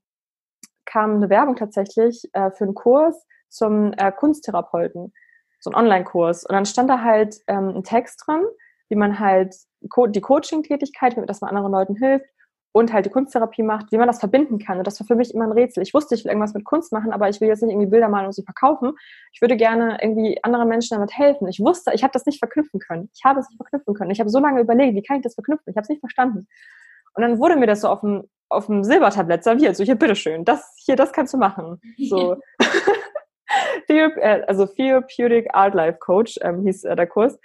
kam eine Werbung tatsächlich äh, für einen Kurs zum äh, Kunsttherapeuten, so ein Online-Kurs. Und dann stand da halt ähm, ein Text drin, wie man halt Co die Coaching-Tätigkeit, dass man anderen Leuten hilft und halt die Kunsttherapie macht, wie man das verbinden kann. Und das war für mich immer ein Rätsel. Ich wusste, ich will irgendwas mit Kunst machen, aber ich will jetzt nicht irgendwie Bilder malen und sie verkaufen. Ich würde gerne irgendwie anderen Menschen damit helfen. Ich wusste, ich habe das nicht verknüpfen können. Ich habe es nicht verknüpfen können. Ich habe so lange überlegt, wie kann ich das verknüpfen? Ich habe es nicht verstanden. Und dann wurde mir das so auf dem, auf dem Silbertablett serviert. So, hier, bitteschön, das, hier, das kannst du machen. So. Äh, also Therapeutic Art Life Coach ähm, hieß äh, der Kurs.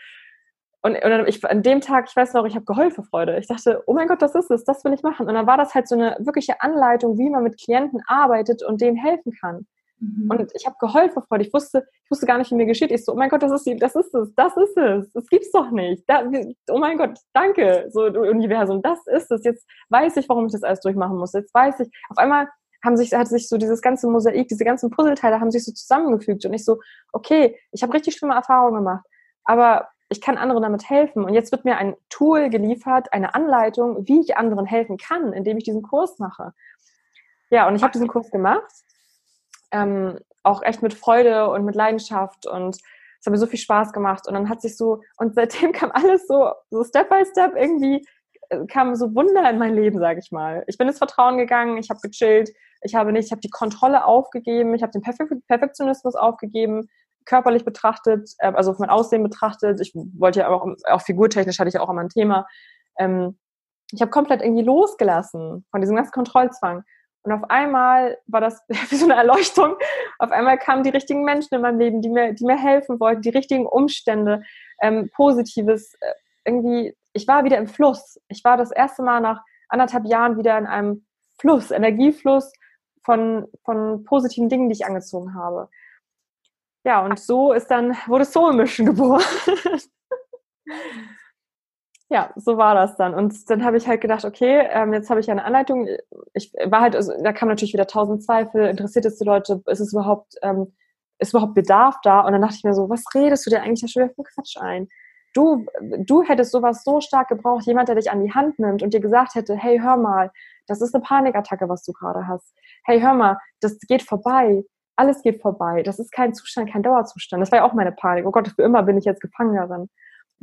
Und, und ich, an dem Tag, ich weiß noch, ich habe geheult vor Freude. Ich dachte, oh mein Gott, das ist es, das will ich machen. Und dann war das halt so eine wirkliche Anleitung, wie man mit Klienten arbeitet und denen helfen kann. Mhm. Und ich habe geheult vor Freude. Ich wusste, ich wusste gar nicht, wie mir geschieht. Ich so, oh mein Gott, das ist, das ist es, das ist es. Das gibt's doch nicht. Da, oh mein Gott, danke, so Universum, das ist es. Jetzt weiß ich, warum ich das alles durchmachen muss. Jetzt weiß ich, auf einmal haben sich, hat sich so dieses ganze Mosaik, diese ganzen Puzzleteile haben sich so zusammengefügt. Und ich so, okay, ich habe richtig schlimme Erfahrungen gemacht. Aber ich kann anderen damit helfen. Und jetzt wird mir ein Tool geliefert, eine Anleitung, wie ich anderen helfen kann, indem ich diesen Kurs mache. Ja, und ich habe diesen Kurs gemacht, ähm, auch echt mit Freude und mit Leidenschaft und es hat mir so viel Spaß gemacht. Und dann hat sich so, und seitdem kam alles so, so Step by Step irgendwie, äh, kam so Wunder in mein Leben, sage ich mal. Ich bin ins Vertrauen gegangen, ich habe gechillt, ich habe nicht, ich habe die Kontrolle aufgegeben, ich habe den Perfektionismus aufgegeben, körperlich betrachtet, äh, also auf mein Aussehen betrachtet. Ich wollte ja auch, auch figurtechnisch hatte ich ja auch immer ein Thema. Ähm, ich habe komplett irgendwie losgelassen von diesem ganzen Kontrollzwang. Und auf einmal war das wie so eine Erleuchtung. Auf einmal kamen die richtigen Menschen in meinem Leben, die mir, die mir helfen wollten, die richtigen Umstände, ähm, Positives. Äh, irgendwie, ich war wieder im Fluss. Ich war das erste Mal nach anderthalb Jahren wieder in einem Fluss, Energiefluss von, von positiven Dingen, die ich angezogen habe. Ja, und so ist dann, wurde Soul Mission geboren. ja, so war das dann. Und dann habe ich halt gedacht, okay, ähm, jetzt habe ich eine Anleitung. Ich war halt, also, da kam natürlich wieder tausend Zweifel. Interessiert es die Leute? Ist es überhaupt, ähm, ist überhaupt Bedarf da? Und dann dachte ich mir so, was redest du dir eigentlich da schon wieder für Quatsch ein? Du, du hättest sowas so stark gebraucht, jemand, der dich an die Hand nimmt und dir gesagt hätte, hey, hör mal, das ist eine Panikattacke, was du gerade hast. Hey, hör mal, das geht vorbei alles geht vorbei. Das ist kein Zustand, kein Dauerzustand. Das war ja auch meine Panik. Oh Gott, für immer bin ich jetzt Gefangenerin.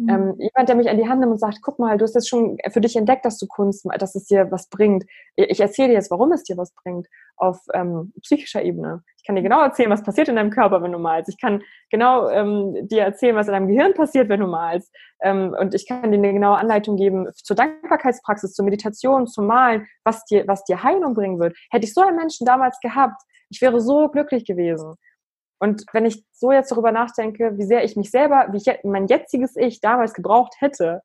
Mhm. Ähm, jemand, der mich an die Hand nimmt und sagt, guck mal, du hast jetzt schon für dich entdeckt, dass du Kunst, dass es dir was bringt. Ich erzähle dir jetzt, warum es dir was bringt, auf ähm, psychischer Ebene. Ich kann dir genau erzählen, was passiert in deinem Körper, wenn du malst. Ich kann genau ähm, dir erzählen, was in deinem Gehirn passiert, wenn du malst. Ähm, und ich kann dir eine genaue Anleitung geben zur Dankbarkeitspraxis, zur Meditation, zum Malen, was dir, was dir Heilung bringen wird. Hätte ich so einen Menschen damals gehabt, ich wäre so glücklich gewesen. Und wenn ich so jetzt darüber nachdenke, wie sehr ich mich selber, wie ich mein jetziges Ich damals gebraucht hätte,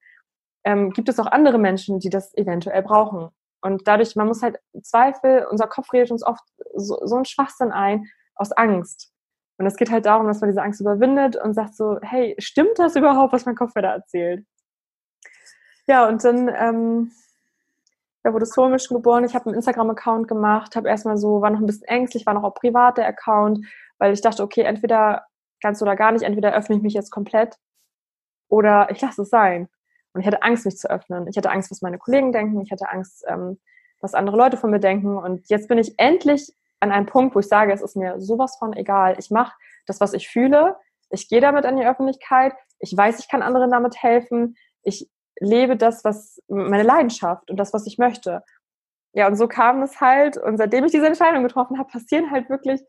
ähm, gibt es auch andere Menschen, die das eventuell brauchen. Und dadurch, man muss halt Zweifel, unser Kopf redet uns oft so, so einen Schwachsinn ein aus Angst. Und es geht halt darum, dass man diese Angst überwindet und sagt so, hey, stimmt das überhaupt, was mein Kopf mir da erzählt? Ja, und dann ähm, da wurde Soul Mission geboren. Ich habe einen Instagram-Account gemacht, habe erstmal so, war noch ein bisschen ängstlich, war noch auch privat der Account, weil ich dachte, okay, entweder ganz oder gar nicht, entweder öffne ich mich jetzt komplett oder ich lasse es sein. Und ich hatte Angst, mich zu öffnen. Ich hatte Angst, was meine Kollegen denken. Ich hatte Angst, ähm, was andere Leute von mir denken. Und jetzt bin ich endlich an einem Punkt, wo ich sage, es ist mir sowas von egal. Ich mache das, was ich fühle. Ich gehe damit an die Öffentlichkeit. Ich weiß, ich kann anderen damit helfen. Ich lebe das, was meine Leidenschaft und das, was ich möchte. Ja, und so kam es halt. Und seitdem ich diese Entscheidung getroffen habe, passieren halt wirklich,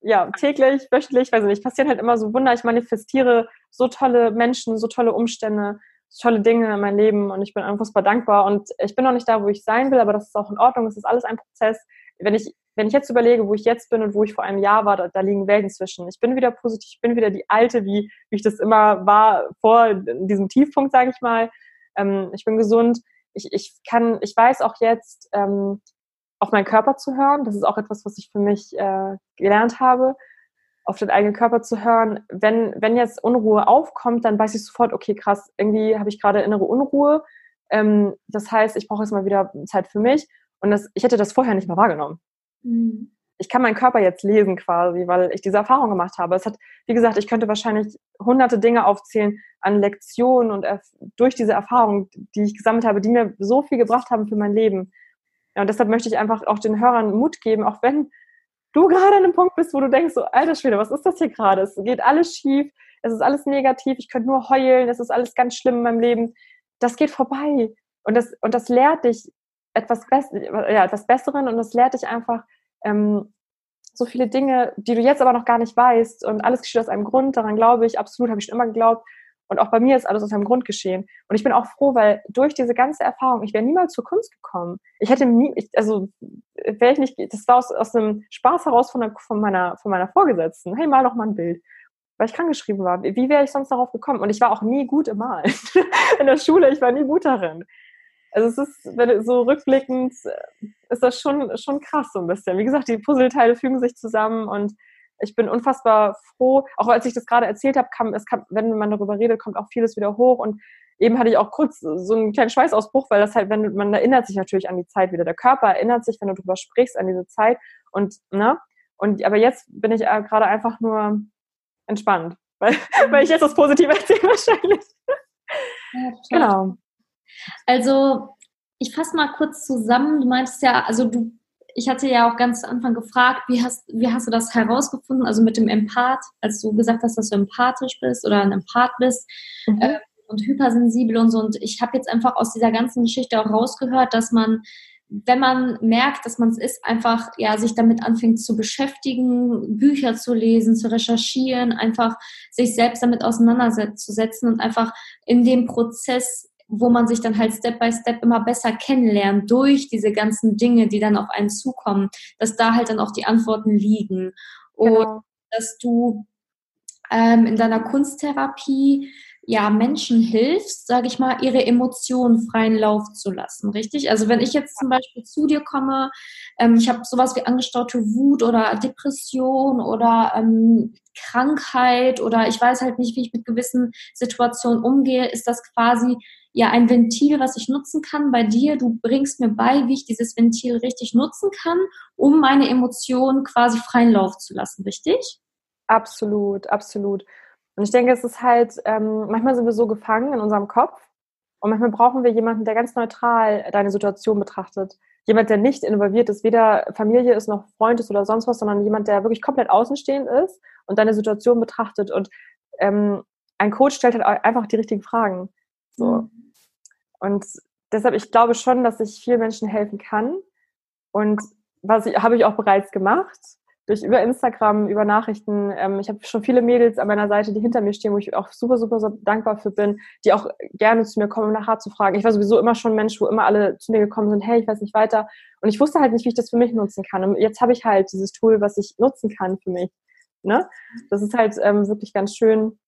ja, täglich, wöchentlich, weiß ich nicht, passieren halt immer so Wunder. Ich manifestiere so tolle Menschen, so tolle Umstände, so tolle Dinge in meinem Leben und ich bin unfassbar dankbar. Und ich bin noch nicht da, wo ich sein will, aber das ist auch in Ordnung. Es ist alles ein Prozess. Wenn ich, wenn ich jetzt überlege, wo ich jetzt bin und wo ich vor einem Jahr war, da, da liegen Welten zwischen. Ich bin wieder positiv, ich bin wieder die Alte, wie, wie ich das immer war vor diesem Tiefpunkt, sage ich mal ähm, ich bin gesund, ich, ich kann, ich weiß auch jetzt, ähm, auf meinen Körper zu hören. Das ist auch etwas, was ich für mich äh, gelernt habe, auf den eigenen Körper zu hören. Wenn, wenn jetzt Unruhe aufkommt, dann weiß ich sofort, okay, krass, irgendwie habe ich gerade innere Unruhe. Ähm, das heißt, ich brauche jetzt mal wieder Zeit für mich. Und das, ich hätte das vorher nicht mehr wahrgenommen. Mhm. Ich kann meinen Körper jetzt lesen quasi, weil ich diese Erfahrung gemacht habe. Es hat, wie gesagt, ich könnte wahrscheinlich hunderte Dinge aufzählen an Lektionen und durch diese Erfahrung, die ich gesammelt habe, die mir so viel gebracht haben für mein Leben. Ja, und deshalb möchte ich einfach auch den Hörern Mut geben, auch wenn du gerade an einem Punkt bist, wo du denkst, so, alter Schwede, was ist das hier gerade? Es geht alles schief, es ist alles negativ, ich könnte nur heulen, es ist alles ganz schlimm in meinem Leben. Das geht vorbei. Und das, und das lehrt dich etwas, Bess ja, etwas Besseren und das lehrt dich einfach ähm, so viele Dinge, die du jetzt aber noch gar nicht weißt. Und alles geschieht aus einem Grund, daran glaube ich, absolut, habe ich schon immer geglaubt. Und auch bei mir ist alles aus einem Grund geschehen. Und ich bin auch froh, weil durch diese ganze Erfahrung, ich wäre niemals zur Kunst gekommen. Ich hätte nie, ich, also wäre ich nicht, das war aus, aus einem Spaß heraus von, der, von, meiner, von meiner Vorgesetzten. Hey, mal doch mal ein Bild. Weil ich krankgeschrieben war. Wie wäre ich sonst darauf gekommen? Und ich war auch nie gut im Malen. In der Schule, ich war nie gut darin. Also es ist, wenn so rückblickend, ist das schon, schon krass so ein bisschen. Wie gesagt, die Puzzleteile fügen sich zusammen und ich bin unfassbar froh. Auch als ich das gerade erzählt habe, kam, es kam, wenn man darüber redet, kommt auch vieles wieder hoch. Und eben hatte ich auch kurz so einen kleinen Schweißausbruch, weil das halt, wenn man erinnert sich natürlich an die Zeit wieder. Der Körper erinnert sich, wenn du darüber sprichst, an diese Zeit. Und, ne? Und, aber jetzt bin ich äh, gerade einfach nur entspannt, weil, weil ich jetzt das Positive erzähle wahrscheinlich. Ja, genau. Also, ich fasse mal kurz zusammen. Du meintest ja, also du ich hatte ja auch ganz zu Anfang gefragt, wie hast, wie hast du das herausgefunden, also mit dem Empath, als du gesagt hast, dass du empathisch bist oder ein Empath bist mhm. äh, und hypersensibel und so. Und ich habe jetzt einfach aus dieser ganzen Geschichte auch rausgehört, dass man, wenn man merkt, dass man es ist, einfach ja sich damit anfängt zu beschäftigen, Bücher zu lesen, zu recherchieren, einfach sich selbst damit auseinanderzusetzen und einfach in dem Prozess wo man sich dann halt Step by Step immer besser kennenlernt durch diese ganzen Dinge, die dann auf einen zukommen, dass da halt dann auch die Antworten liegen. Und genau. dass du ähm, in deiner Kunsttherapie ja Menschen hilfst, sage ich mal, ihre Emotionen freien Lauf zu lassen, richtig? Also wenn ich jetzt zum Beispiel zu dir komme, ähm, ich habe sowas wie angestaute Wut oder Depression oder ähm, Krankheit oder ich weiß halt nicht, wie ich mit gewissen Situationen umgehe, ist das quasi ja ein Ventil, was ich nutzen kann bei dir. Du bringst mir bei, wie ich dieses Ventil richtig nutzen kann, um meine Emotionen quasi freien Lauf zu lassen, richtig? Absolut, absolut. Und ich denke, es ist halt, ähm, manchmal sind wir so gefangen in unserem Kopf und manchmal brauchen wir jemanden, der ganz neutral deine Situation betrachtet. Jemand, der nicht involviert ist, weder Familie ist noch Freund ist oder sonst was, sondern jemand, der wirklich komplett außenstehend ist und deine Situation betrachtet. Und ähm, ein Coach stellt halt einfach die richtigen Fragen. So. Und deshalb, ich glaube schon, dass ich vielen Menschen helfen kann. Und was habe ich auch bereits gemacht. Durch über Instagram, über Nachrichten. Ähm, ich habe schon viele Mädels an meiner Seite, die hinter mir stehen, wo ich auch super, super so dankbar für bin, die auch gerne zu mir kommen, um nach Rat zu fragen. Ich war sowieso immer schon ein Mensch, wo immer alle zu mir gekommen sind, hey, ich weiß nicht weiter. Und ich wusste halt nicht, wie ich das für mich nutzen kann. Und jetzt habe ich halt dieses Tool, was ich nutzen kann für mich. Ne? Das ist halt ähm, wirklich ganz schön.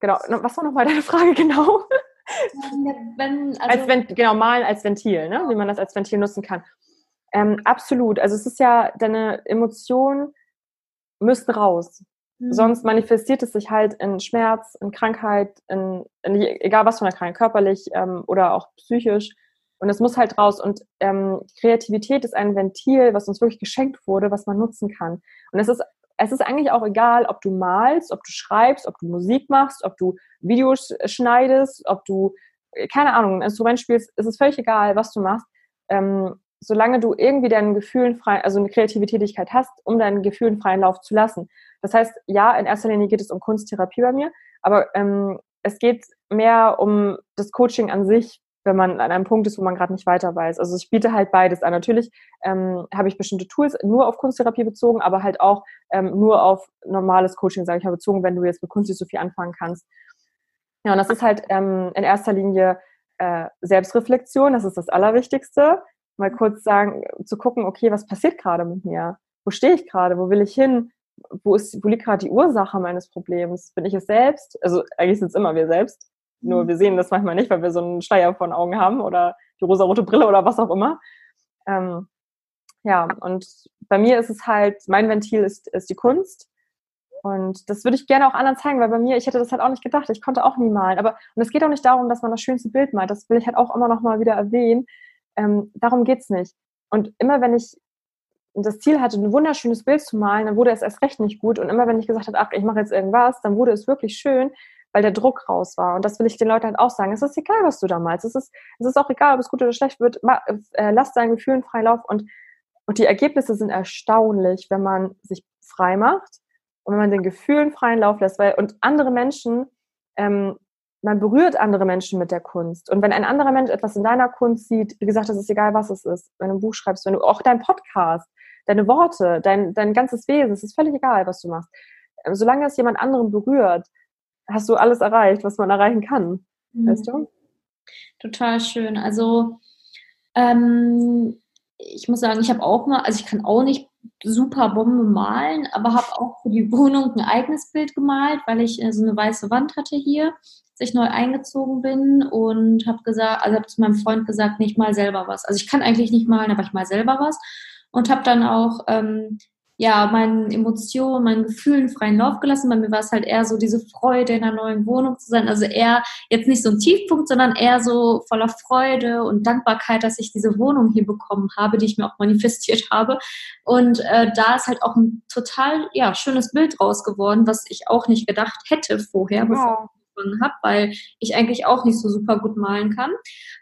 Genau. Was war nochmal deine Frage genau? Wenn, also als Vent genau, malen als Ventil, ne? wie man das als Ventil nutzen kann. Ähm, absolut. Also es ist ja, deine Emotionen müssen raus. Mhm. Sonst manifestiert es sich halt in Schmerz, in Krankheit, in, in egal was von der Krankheit, körperlich ähm, oder auch psychisch. Und es muss halt raus. Und ähm, Kreativität ist ein Ventil, was uns wirklich geschenkt wurde, was man nutzen kann. Und es ist es ist eigentlich auch egal, ob du malst, ob du schreibst, ob du Musik machst, ob du Videos schneidest, ob du, äh, keine Ahnung, ein Instrument spielst, es ist völlig egal, was du machst. Ähm, solange du irgendwie deinen Gefühlen frei, also eine Kreativität hast, um deinen Gefühlen freien Lauf zu lassen. Das heißt, ja, in erster Linie geht es um Kunsttherapie bei mir, aber ähm, es geht mehr um das Coaching an sich, wenn man an einem Punkt ist, wo man gerade nicht weiter weiß. Also ich biete halt beides an. Natürlich ähm, habe ich bestimmte Tools nur auf Kunsttherapie bezogen, aber halt auch ähm, nur auf normales Coaching, sage ich mal, bezogen, wenn du jetzt mit Kunst nicht so viel anfangen kannst. Ja, und das ist halt ähm, in erster Linie äh, Selbstreflexion, das ist das Allerwichtigste. Mal kurz sagen, zu gucken, okay, was passiert gerade mit mir? Wo stehe ich gerade? Wo will ich hin? Wo, ist, wo liegt gerade die Ursache meines Problems? Bin ich es selbst? Also eigentlich sind es immer wir selbst. Nur mhm. wir sehen das manchmal nicht, weil wir so einen Schleier vor den Augen haben oder die rosarote Brille oder was auch immer. Ähm, ja, und bei mir ist es halt, mein Ventil ist, ist die Kunst. Und das würde ich gerne auch anderen zeigen, weil bei mir, ich hätte das halt auch nicht gedacht. Ich konnte auch nie malen. Aber, und es geht auch nicht darum, dass man das schönste Bild malt. Das will ich halt auch immer noch mal wieder erwähnen. Ähm, darum geht's nicht. Und immer wenn ich das Ziel hatte, ein wunderschönes Bild zu malen, dann wurde es erst recht nicht gut. Und immer wenn ich gesagt habe, ach, ich mache jetzt irgendwas, dann wurde es wirklich schön, weil der Druck raus war. Und das will ich den Leuten halt auch sagen. Es ist egal, was du da malst. Es ist, es ist auch egal, ob es gut oder schlecht wird. Äh, lass deinen Gefühlen freien Lauf. Und, und die Ergebnisse sind erstaunlich, wenn man sich frei macht und wenn man den Gefühlen freien Lauf lässt. Weil, und andere Menschen, ähm, man berührt andere Menschen mit der Kunst. Und wenn ein anderer Mensch etwas in deiner Kunst sieht, wie gesagt, es ist egal, was es ist, wenn du ein Buch schreibst, wenn du auch dein Podcast, deine Worte, dein, dein ganzes Wesen, es ist völlig egal, was du machst. Solange es jemand anderen berührt, hast du alles erreicht, was man erreichen kann. Mhm. Weißt du? Total schön. Also ähm, ich muss sagen, ich habe auch mal, also ich kann auch nicht super Bombe malen, aber habe auch für die Wohnung ein eigenes Bild gemalt, weil ich äh, so eine weiße Wand hatte hier, als ich neu eingezogen bin und habe gesagt, also habe zu meinem Freund gesagt, nicht mal selber was. Also ich kann eigentlich nicht malen, aber ich mal selber was und habe dann auch ähm, ja, meinen Emotionen, meinen Gefühlen freien Lauf gelassen. Bei mir war es halt eher so diese Freude, in einer neuen Wohnung zu sein. Also eher jetzt nicht so ein Tiefpunkt, sondern eher so voller Freude und Dankbarkeit, dass ich diese Wohnung hier bekommen habe, die ich mir auch manifestiert habe. Und äh, da ist halt auch ein total ja, schönes Bild raus geworden, was ich auch nicht gedacht hätte vorher, wow. bevor ich angefangen habe, weil ich eigentlich auch nicht so super gut malen kann.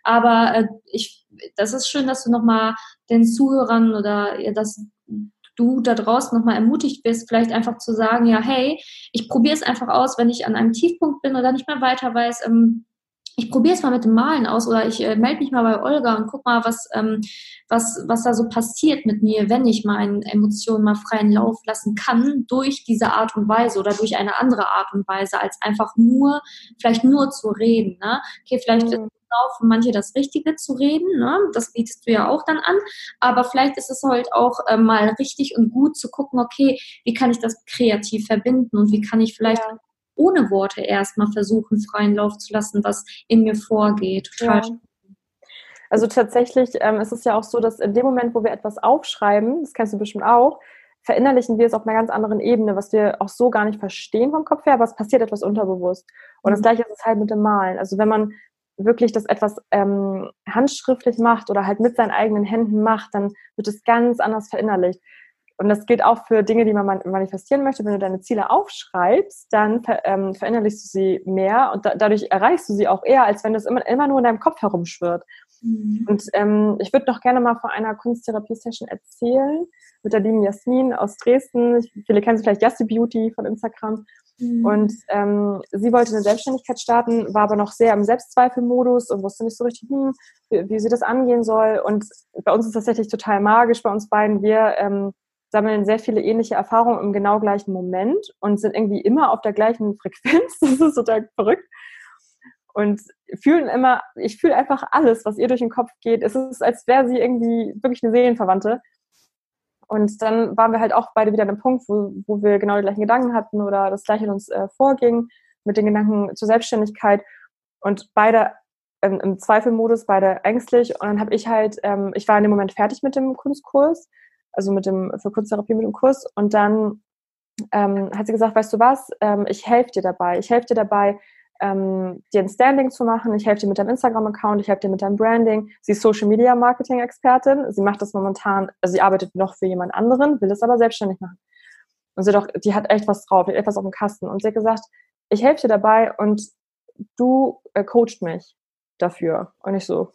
Aber äh, ich, das ist schön, dass du nochmal den Zuhörern oder ja, das du da draußen nochmal ermutigt wirst, vielleicht einfach zu sagen, ja, hey, ich probiere es einfach aus, wenn ich an einem Tiefpunkt bin oder nicht mehr weiter weiß, ähm, ich probiere es mal mit dem Malen aus oder ich äh, melde mich mal bei Olga und guck mal, was, ähm, was, was da so passiert mit mir, wenn ich meine Emotionen mal freien Lauf lassen kann durch diese Art und Weise oder durch eine andere Art und Weise, als einfach nur, vielleicht nur zu reden. Ne? Okay, vielleicht mhm genau für manche das Richtige zu reden. Ne? Das bietest du ja auch dann an. Aber vielleicht ist es halt auch äh, mal richtig und gut zu gucken, okay, wie kann ich das kreativ verbinden und wie kann ich vielleicht ja. ohne Worte erstmal versuchen, freien Lauf zu lassen, was in mir vorgeht. Total ja. Also tatsächlich ähm, ist es ja auch so, dass in dem Moment, wo wir etwas aufschreiben, das kennst du bestimmt auch, verinnerlichen wir es auf einer ganz anderen Ebene, was wir auch so gar nicht verstehen vom Kopf her, aber es passiert etwas unterbewusst. Und das mhm. gleiche ist es halt mit dem Malen. Also wenn man wirklich das etwas ähm, handschriftlich macht oder halt mit seinen eigenen Händen macht, dann wird es ganz anders verinnerlicht. Und das gilt auch für Dinge, die man manifestieren möchte. Wenn du deine Ziele aufschreibst, dann ver, ähm, verinnerlichst du sie mehr und da, dadurch erreichst du sie auch eher, als wenn das immer, immer nur in deinem Kopf herumschwirrt. Mhm. Und ähm, ich würde noch gerne mal von einer Kunsttherapie-Session erzählen mit der lieben Jasmin aus Dresden. Viele kennen sie vielleicht Jassi Beauty von Instagram. Mhm. Und ähm, sie wollte eine Selbstständigkeit starten, war aber noch sehr im Selbstzweifelmodus und wusste nicht so richtig, hm, wie, wie, sie das angehen soll. Und bei uns ist das tatsächlich total magisch, bei uns beiden. Wir ähm, sammeln sehr viele ähnliche Erfahrungen im genau gleichen Moment und sind irgendwie immer auf der gleichen Frequenz. Das ist total verrückt. Und fühlen immer, ich fühle einfach alles, was ihr durch den Kopf geht. Es ist, als wäre sie irgendwie wirklich eine Seelenverwandte. Und dann waren wir halt auch beide wieder an einem Punkt, wo, wo wir genau die gleichen Gedanken hatten oder das gleiche in uns äh, vorging mit den Gedanken zur Selbstständigkeit und beide ähm, im Zweifelmodus, beide ängstlich. Und dann habe ich halt, ähm, ich war in dem Moment fertig mit dem Kunstkurs, also mit dem für Kunsttherapie mit dem Kurs. Und dann ähm, hat sie gesagt, weißt du was, ähm, ich helfe dir dabei. Ich helfe dir dabei, ähm, dir ein Standing zu machen. Ich helfe dir mit deinem Instagram-Account, ich helfe dir mit deinem Branding. Sie ist Social Media Marketing Expertin. Sie macht das momentan, also sie arbeitet noch für jemand anderen, will es aber selbstständig machen. Und sie doch, die hat echt was drauf, die hat etwas auf dem Kasten. Und sie hat gesagt, ich helfe dir dabei und du äh, coacht mich dafür. Und ich so,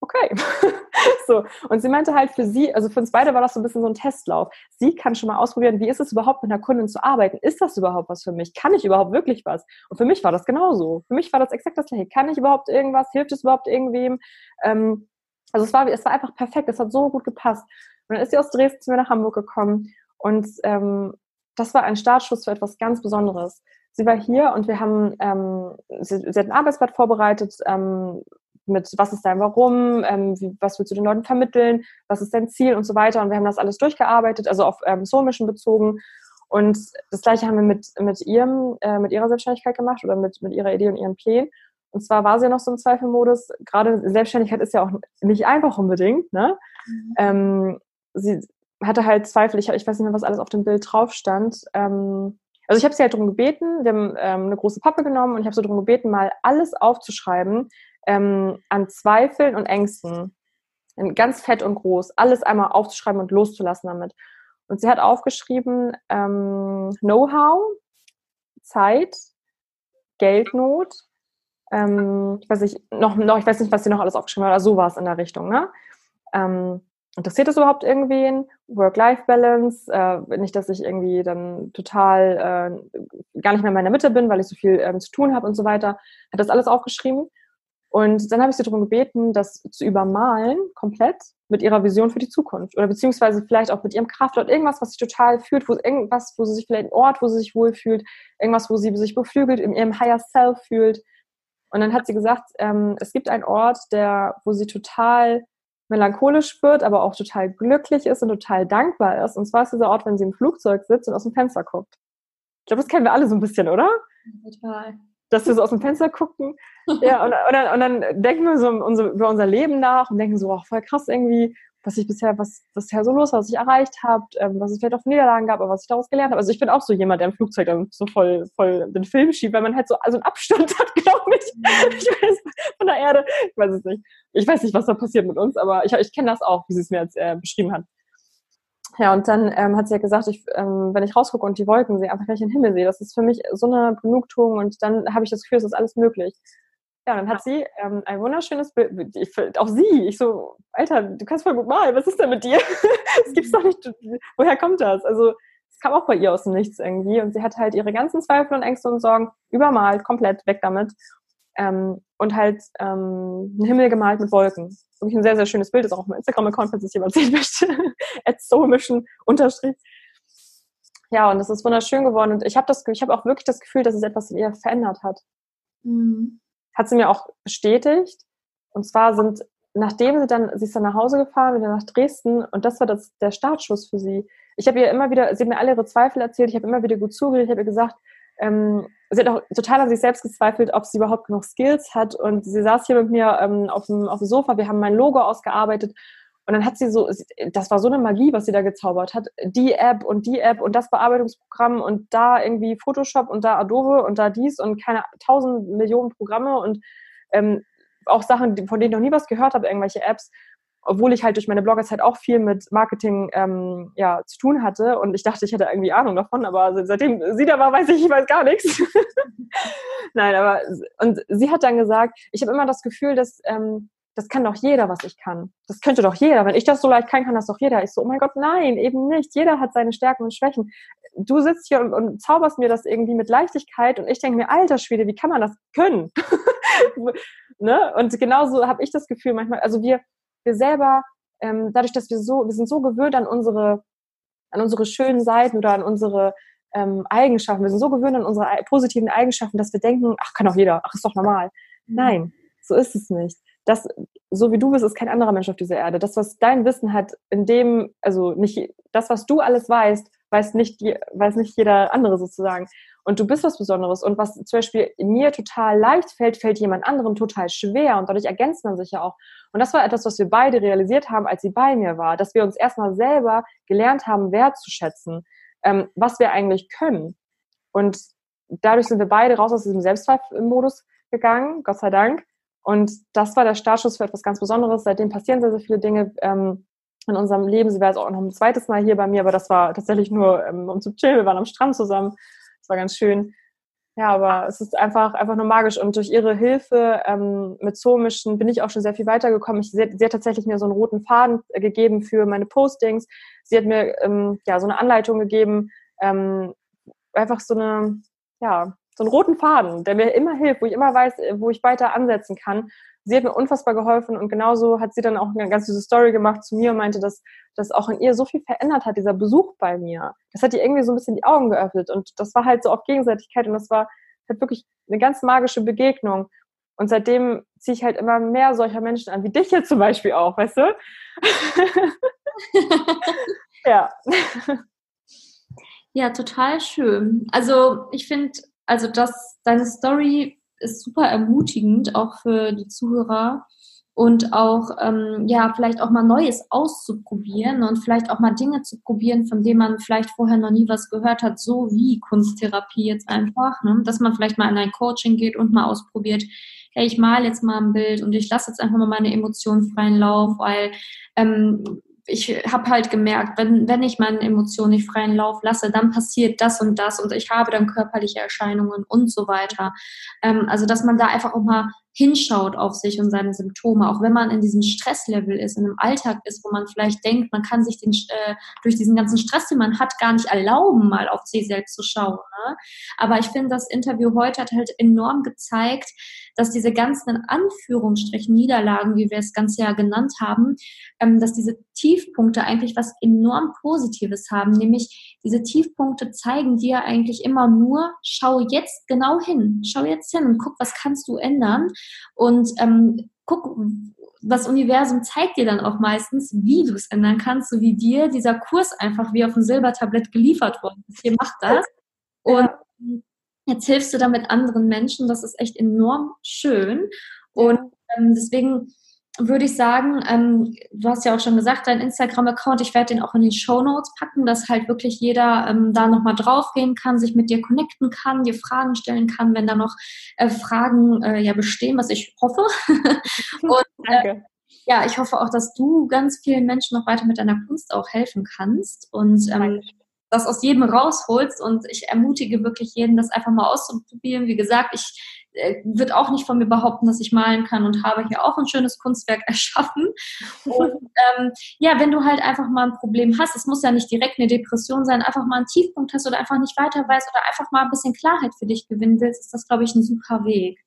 okay. so. Und sie meinte halt für sie, also für uns beide war das so ein bisschen so ein Testlauf. Sie kann schon mal ausprobieren, wie ist es überhaupt mit einer Kundin zu arbeiten? Ist das überhaupt was für mich? Kann ich überhaupt wirklich was? Und für mich war das genauso. Für mich war das exakt das gleiche. Kann ich überhaupt irgendwas? Hilft es überhaupt irgendwem? Ähm, also es war, es war einfach perfekt. Es hat so gut gepasst. Und dann ist sie aus Dresden zu mir nach Hamburg gekommen. Und ähm, das war ein Startschuss für etwas ganz Besonderes. Sie war hier und wir haben, ähm, sie, sie hat ein Arbeitsblatt vorbereitet, ähm, mit was ist dein Warum, ähm, wie, was willst du den Leuten vermitteln, was ist dein Ziel und so weiter. Und wir haben das alles durchgearbeitet, also auf ähm, Soul Mission bezogen. Und das gleiche haben wir mit, mit ihrem, äh, mit ihrer Selbstständigkeit gemacht oder mit, mit ihrer Idee und ihren Plänen. Und zwar war sie ja noch so im Zweifelmodus. Gerade Selbstständigkeit ist ja auch nicht einfach unbedingt. Ne? Mhm. Ähm, sie hatte halt Zweifel, ich, ich weiß nicht mehr, was alles auf dem Bild drauf stand. Ähm, also ich habe sie halt darum gebeten, wir haben ähm, eine große Pappe genommen und ich habe sie darum gebeten, mal alles aufzuschreiben ähm, an Zweifeln und Ängsten. Ganz fett und groß, alles einmal aufzuschreiben und loszulassen damit. Und sie hat aufgeschrieben, ähm, Know-how, Zeit, Geldnot, ähm, ich weiß nicht, noch, noch, ich weiß nicht, was sie noch alles aufgeschrieben hat, aber sowas in der Richtung, ne? Ähm, interessiert das überhaupt irgendwen? Work-Life-Balance, äh, nicht, dass ich irgendwie dann total äh, gar nicht mehr in meiner Mitte bin, weil ich so viel ähm, zu tun habe und so weiter. Hat das alles aufgeschrieben. Und dann habe ich sie darum gebeten, das zu übermalen, komplett, mit ihrer Vision für die Zukunft. Oder beziehungsweise vielleicht auch mit ihrem Kraftort, irgendwas, was sie total fühlt, wo, irgendwas, wo sie sich vielleicht, ein Ort, wo sie sich wohlfühlt, irgendwas, wo sie sich beflügelt, in ihrem Higher Self fühlt. Und dann hat sie gesagt, ähm, es gibt einen Ort, der, wo sie total melancholisch wird, aber auch total glücklich ist und total dankbar ist. Und zwar ist dieser Ort, wenn sie im Flugzeug sitzt und aus dem Fenster guckt. Ich glaube, das kennen wir alle so ein bisschen, oder? Total. Dass wir so aus dem Fenster gucken. ja, und, und, dann, und dann denken wir so über unser Leben nach und denken so, ach, voll krass irgendwie, was ich bisher, was, bisher so los war, was ich erreicht habe, ähm, was es vielleicht auch Niederlagen gab, aber was ich daraus gelernt habe. Also ich bin auch so jemand, der im Flugzeug dann so voll, voll den Film schiebt, weil man halt so also einen Abstand hat, glaube ich. ich weiß, von der Erde. Ich weiß es nicht. Ich weiß nicht, was da passiert mit uns, aber ich, ich kenne das auch, wie sie es mir jetzt äh, beschrieben hat. Ja, und dann ähm, hat sie ja gesagt, ich, ähm, wenn ich rausgucke und die Wolken sehe, einfach gleich den Himmel sehe, das ist für mich so eine Genugtuung und dann habe ich das Gefühl, es ist alles möglich. Ja, dann hat sie ähm, ein wunderschönes Bild. Ich, auch sie. Ich so, Alter, du kannst voll gut malen. Was ist denn mit dir? das gibt's doch nicht. Woher kommt das? Also, es kam auch bei ihr aus dem Nichts irgendwie. Und sie hat halt ihre ganzen Zweifel und Ängste und Sorgen übermalt, komplett weg damit. Ähm, und halt ähm, einen Himmel gemalt mit Wolken. Wirklich ein sehr, sehr schönes Bild. Ist auch auf meinem Instagram-Account, falls es jemand sehen möchte. At soulmission unterstrich. Ja, und das ist wunderschön geworden. Und ich habe das, habe auch wirklich das Gefühl, dass es etwas in ihr verändert hat. Mhm hat sie mir auch bestätigt. Und zwar sind, nachdem sie dann, sie ist dann nach Hause gefahren, wieder nach Dresden und das war das, der Startschuss für sie. Ich habe ihr immer wieder, sie hat mir alle ihre Zweifel erzählt, ich habe immer wieder gut zugehört, ich habe ihr gesagt, ähm, sie hat auch total an sich selbst gezweifelt, ob sie überhaupt genug Skills hat. Und sie saß hier mit mir ähm, auf, dem, auf dem Sofa, wir haben mein Logo ausgearbeitet. Und dann hat sie so, das war so eine Magie, was sie da gezaubert hat. Die App und die App und das Bearbeitungsprogramm und da irgendwie Photoshop und da Adobe und da dies und keine tausend Millionen Programme und ähm, auch Sachen, von denen ich noch nie was gehört habe, irgendwelche Apps, obwohl ich halt durch meine Bloggerzeit auch viel mit Marketing ähm, ja, zu tun hatte und ich dachte, ich hätte irgendwie Ahnung davon, aber seitdem sie da war, weiß ich, ich weiß gar nichts. Nein, aber und sie hat dann gesagt, ich habe immer das Gefühl, dass ähm, das kann doch jeder, was ich kann. Das könnte doch jeder. Wenn ich das so leicht kann, kann das doch jeder. Ich so, oh mein Gott, nein, eben nicht. Jeder hat seine Stärken und Schwächen. Du sitzt hier und, und zauberst mir das irgendwie mit Leichtigkeit und ich denke mir, alter Schwede, wie kann man das können? ne? Und genauso habe ich das Gefühl manchmal, also wir, wir selber, ähm, dadurch, dass wir so, wir sind so gewöhnt an unsere, an unsere schönen Seiten oder an unsere ähm, Eigenschaften, wir sind so gewöhnt an unsere positiven Eigenschaften, dass wir denken, ach, kann doch jeder, ach, ist doch normal. Mhm. Nein, so ist es nicht das, so wie du bist, ist kein anderer Mensch auf dieser Erde. Das, was dein Wissen hat, in dem, also nicht, das, was du alles weißt, weiß nicht, weiß nicht jeder andere sozusagen. Und du bist was Besonderes. Und was zum Beispiel mir total leicht fällt, fällt jemand anderem total schwer. Und dadurch ergänzt man sich ja auch. Und das war etwas, was wir beide realisiert haben, als sie bei mir war. Dass wir uns erstmal selber gelernt haben, wertzuschätzen, ähm, was wir eigentlich können. Und dadurch sind wir beide raus aus diesem Selbstzweifel-Modus gegangen, Gott sei Dank. Und das war der Startschuss für etwas ganz Besonderes. Seitdem passieren sehr, sehr viele Dinge ähm, in unserem Leben. Sie war jetzt auch noch ein zweites Mal hier bei mir, aber das war tatsächlich nur, ähm, um zu chillen. Wir waren am Strand zusammen. Das war ganz schön. Ja, aber es ist einfach, einfach nur magisch. Und durch ihre Hilfe ähm, mit Zoomischen bin ich auch schon sehr viel weitergekommen. Sie, sie hat tatsächlich mir so einen roten Faden äh, gegeben für meine Postings. Sie hat mir ähm, ja so eine Anleitung gegeben, ähm, einfach so eine, ja, so einen roten Faden, der mir immer hilft, wo ich immer weiß, äh, wo ich weiter ansetzen kann. Sie hat mir unfassbar geholfen und genauso hat sie dann auch eine ganz süße Story gemacht zu mir und meinte, dass das auch in ihr so viel verändert hat, dieser Besuch bei mir. Das hat ihr irgendwie so ein bisschen die Augen geöffnet und das war halt so auf Gegenseitigkeit und das war halt wirklich eine ganz magische Begegnung. Und seitdem ziehe ich halt immer mehr solcher Menschen an, wie dich jetzt zum Beispiel auch, weißt du? ja. Ja, total schön. Also ich finde, also das, deine Story ist super ermutigend, auch für die Zuhörer. und auch ähm, ja vielleicht auch mal Neues auszuprobieren und vielleicht auch mal Dinge zu probieren, von denen man vielleicht vorher noch nie was gehört hat, so wie Kunsttherapie jetzt einfach, ne? dass man vielleicht mal in ein Coaching geht und mal ausprobiert, hey, ich male jetzt mal ein Bild und ich lasse jetzt einfach mal meine Emotionen freien Lauf, weil ähm, ich habe halt gemerkt, wenn, wenn ich meinen Emotionen nicht freien Lauf lasse, dann passiert das und das und ich habe dann körperliche Erscheinungen und so weiter. Ähm, also, dass man da einfach auch mal hinschaut auf sich und seine Symptome, auch wenn man in diesem Stresslevel ist, in einem Alltag ist, wo man vielleicht denkt, man kann sich den, äh, durch diesen ganzen Stress, den man hat, gar nicht erlauben, mal auf sich selbst zu schauen. Ne? Aber ich finde, das Interview heute hat halt enorm gezeigt, dass diese ganzen in Anführungsstrichen Niederlagen, wie wir es ganz ja genannt haben, ähm, dass diese Tiefpunkte eigentlich was enorm Positives haben, nämlich diese Tiefpunkte zeigen dir eigentlich immer nur, schau jetzt genau hin, schau jetzt hin und guck, was kannst du ändern und ähm, guck, das Universum zeigt dir dann auch meistens, wie du es ändern kannst, so wie dir dieser Kurs einfach wie auf dem Silbertablett geliefert worden ist. Hier macht das. Und jetzt hilfst du damit anderen Menschen. Das ist echt enorm schön. Und ähm, deswegen würde ich sagen, ähm, du hast ja auch schon gesagt, dein Instagram-Account, ich werde den auch in die Show Notes packen, dass halt wirklich jeder ähm, da nochmal draufgehen kann, sich mit dir connecten kann, dir Fragen stellen kann, wenn da noch äh, Fragen äh, ja bestehen, was ich hoffe. Und, äh, ja, ich hoffe auch, dass du ganz vielen Menschen noch weiter mit deiner Kunst auch helfen kannst und ähm, das aus jedem rausholst. Und ich ermutige wirklich jeden, das einfach mal auszuprobieren. Wie gesagt, ich äh, wird auch nicht von mir behaupten, dass ich malen kann und habe hier auch ein schönes Kunstwerk erschaffen. Und ähm, ja, wenn du halt einfach mal ein Problem hast, es muss ja nicht direkt eine Depression sein, einfach mal einen Tiefpunkt hast oder einfach nicht weiter weißt oder einfach mal ein bisschen Klarheit für dich gewinnen willst, ist das, glaube ich, ein super Weg.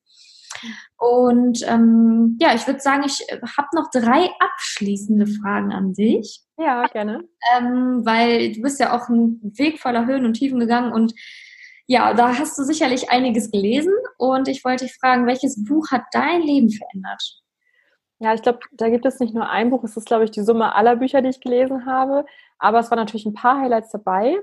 Und ähm, ja, ich würde sagen, ich habe noch drei abschließende Fragen an dich. Ja, gerne. Ähm, weil du bist ja auch einen Weg voller Höhen und Tiefen gegangen und ja, da hast du sicherlich einiges gelesen und ich wollte dich fragen, welches Buch hat dein Leben verändert? Ja, ich glaube, da gibt es nicht nur ein Buch, es ist, glaube ich, die Summe aller Bücher, die ich gelesen habe, aber es waren natürlich ein paar Highlights dabei.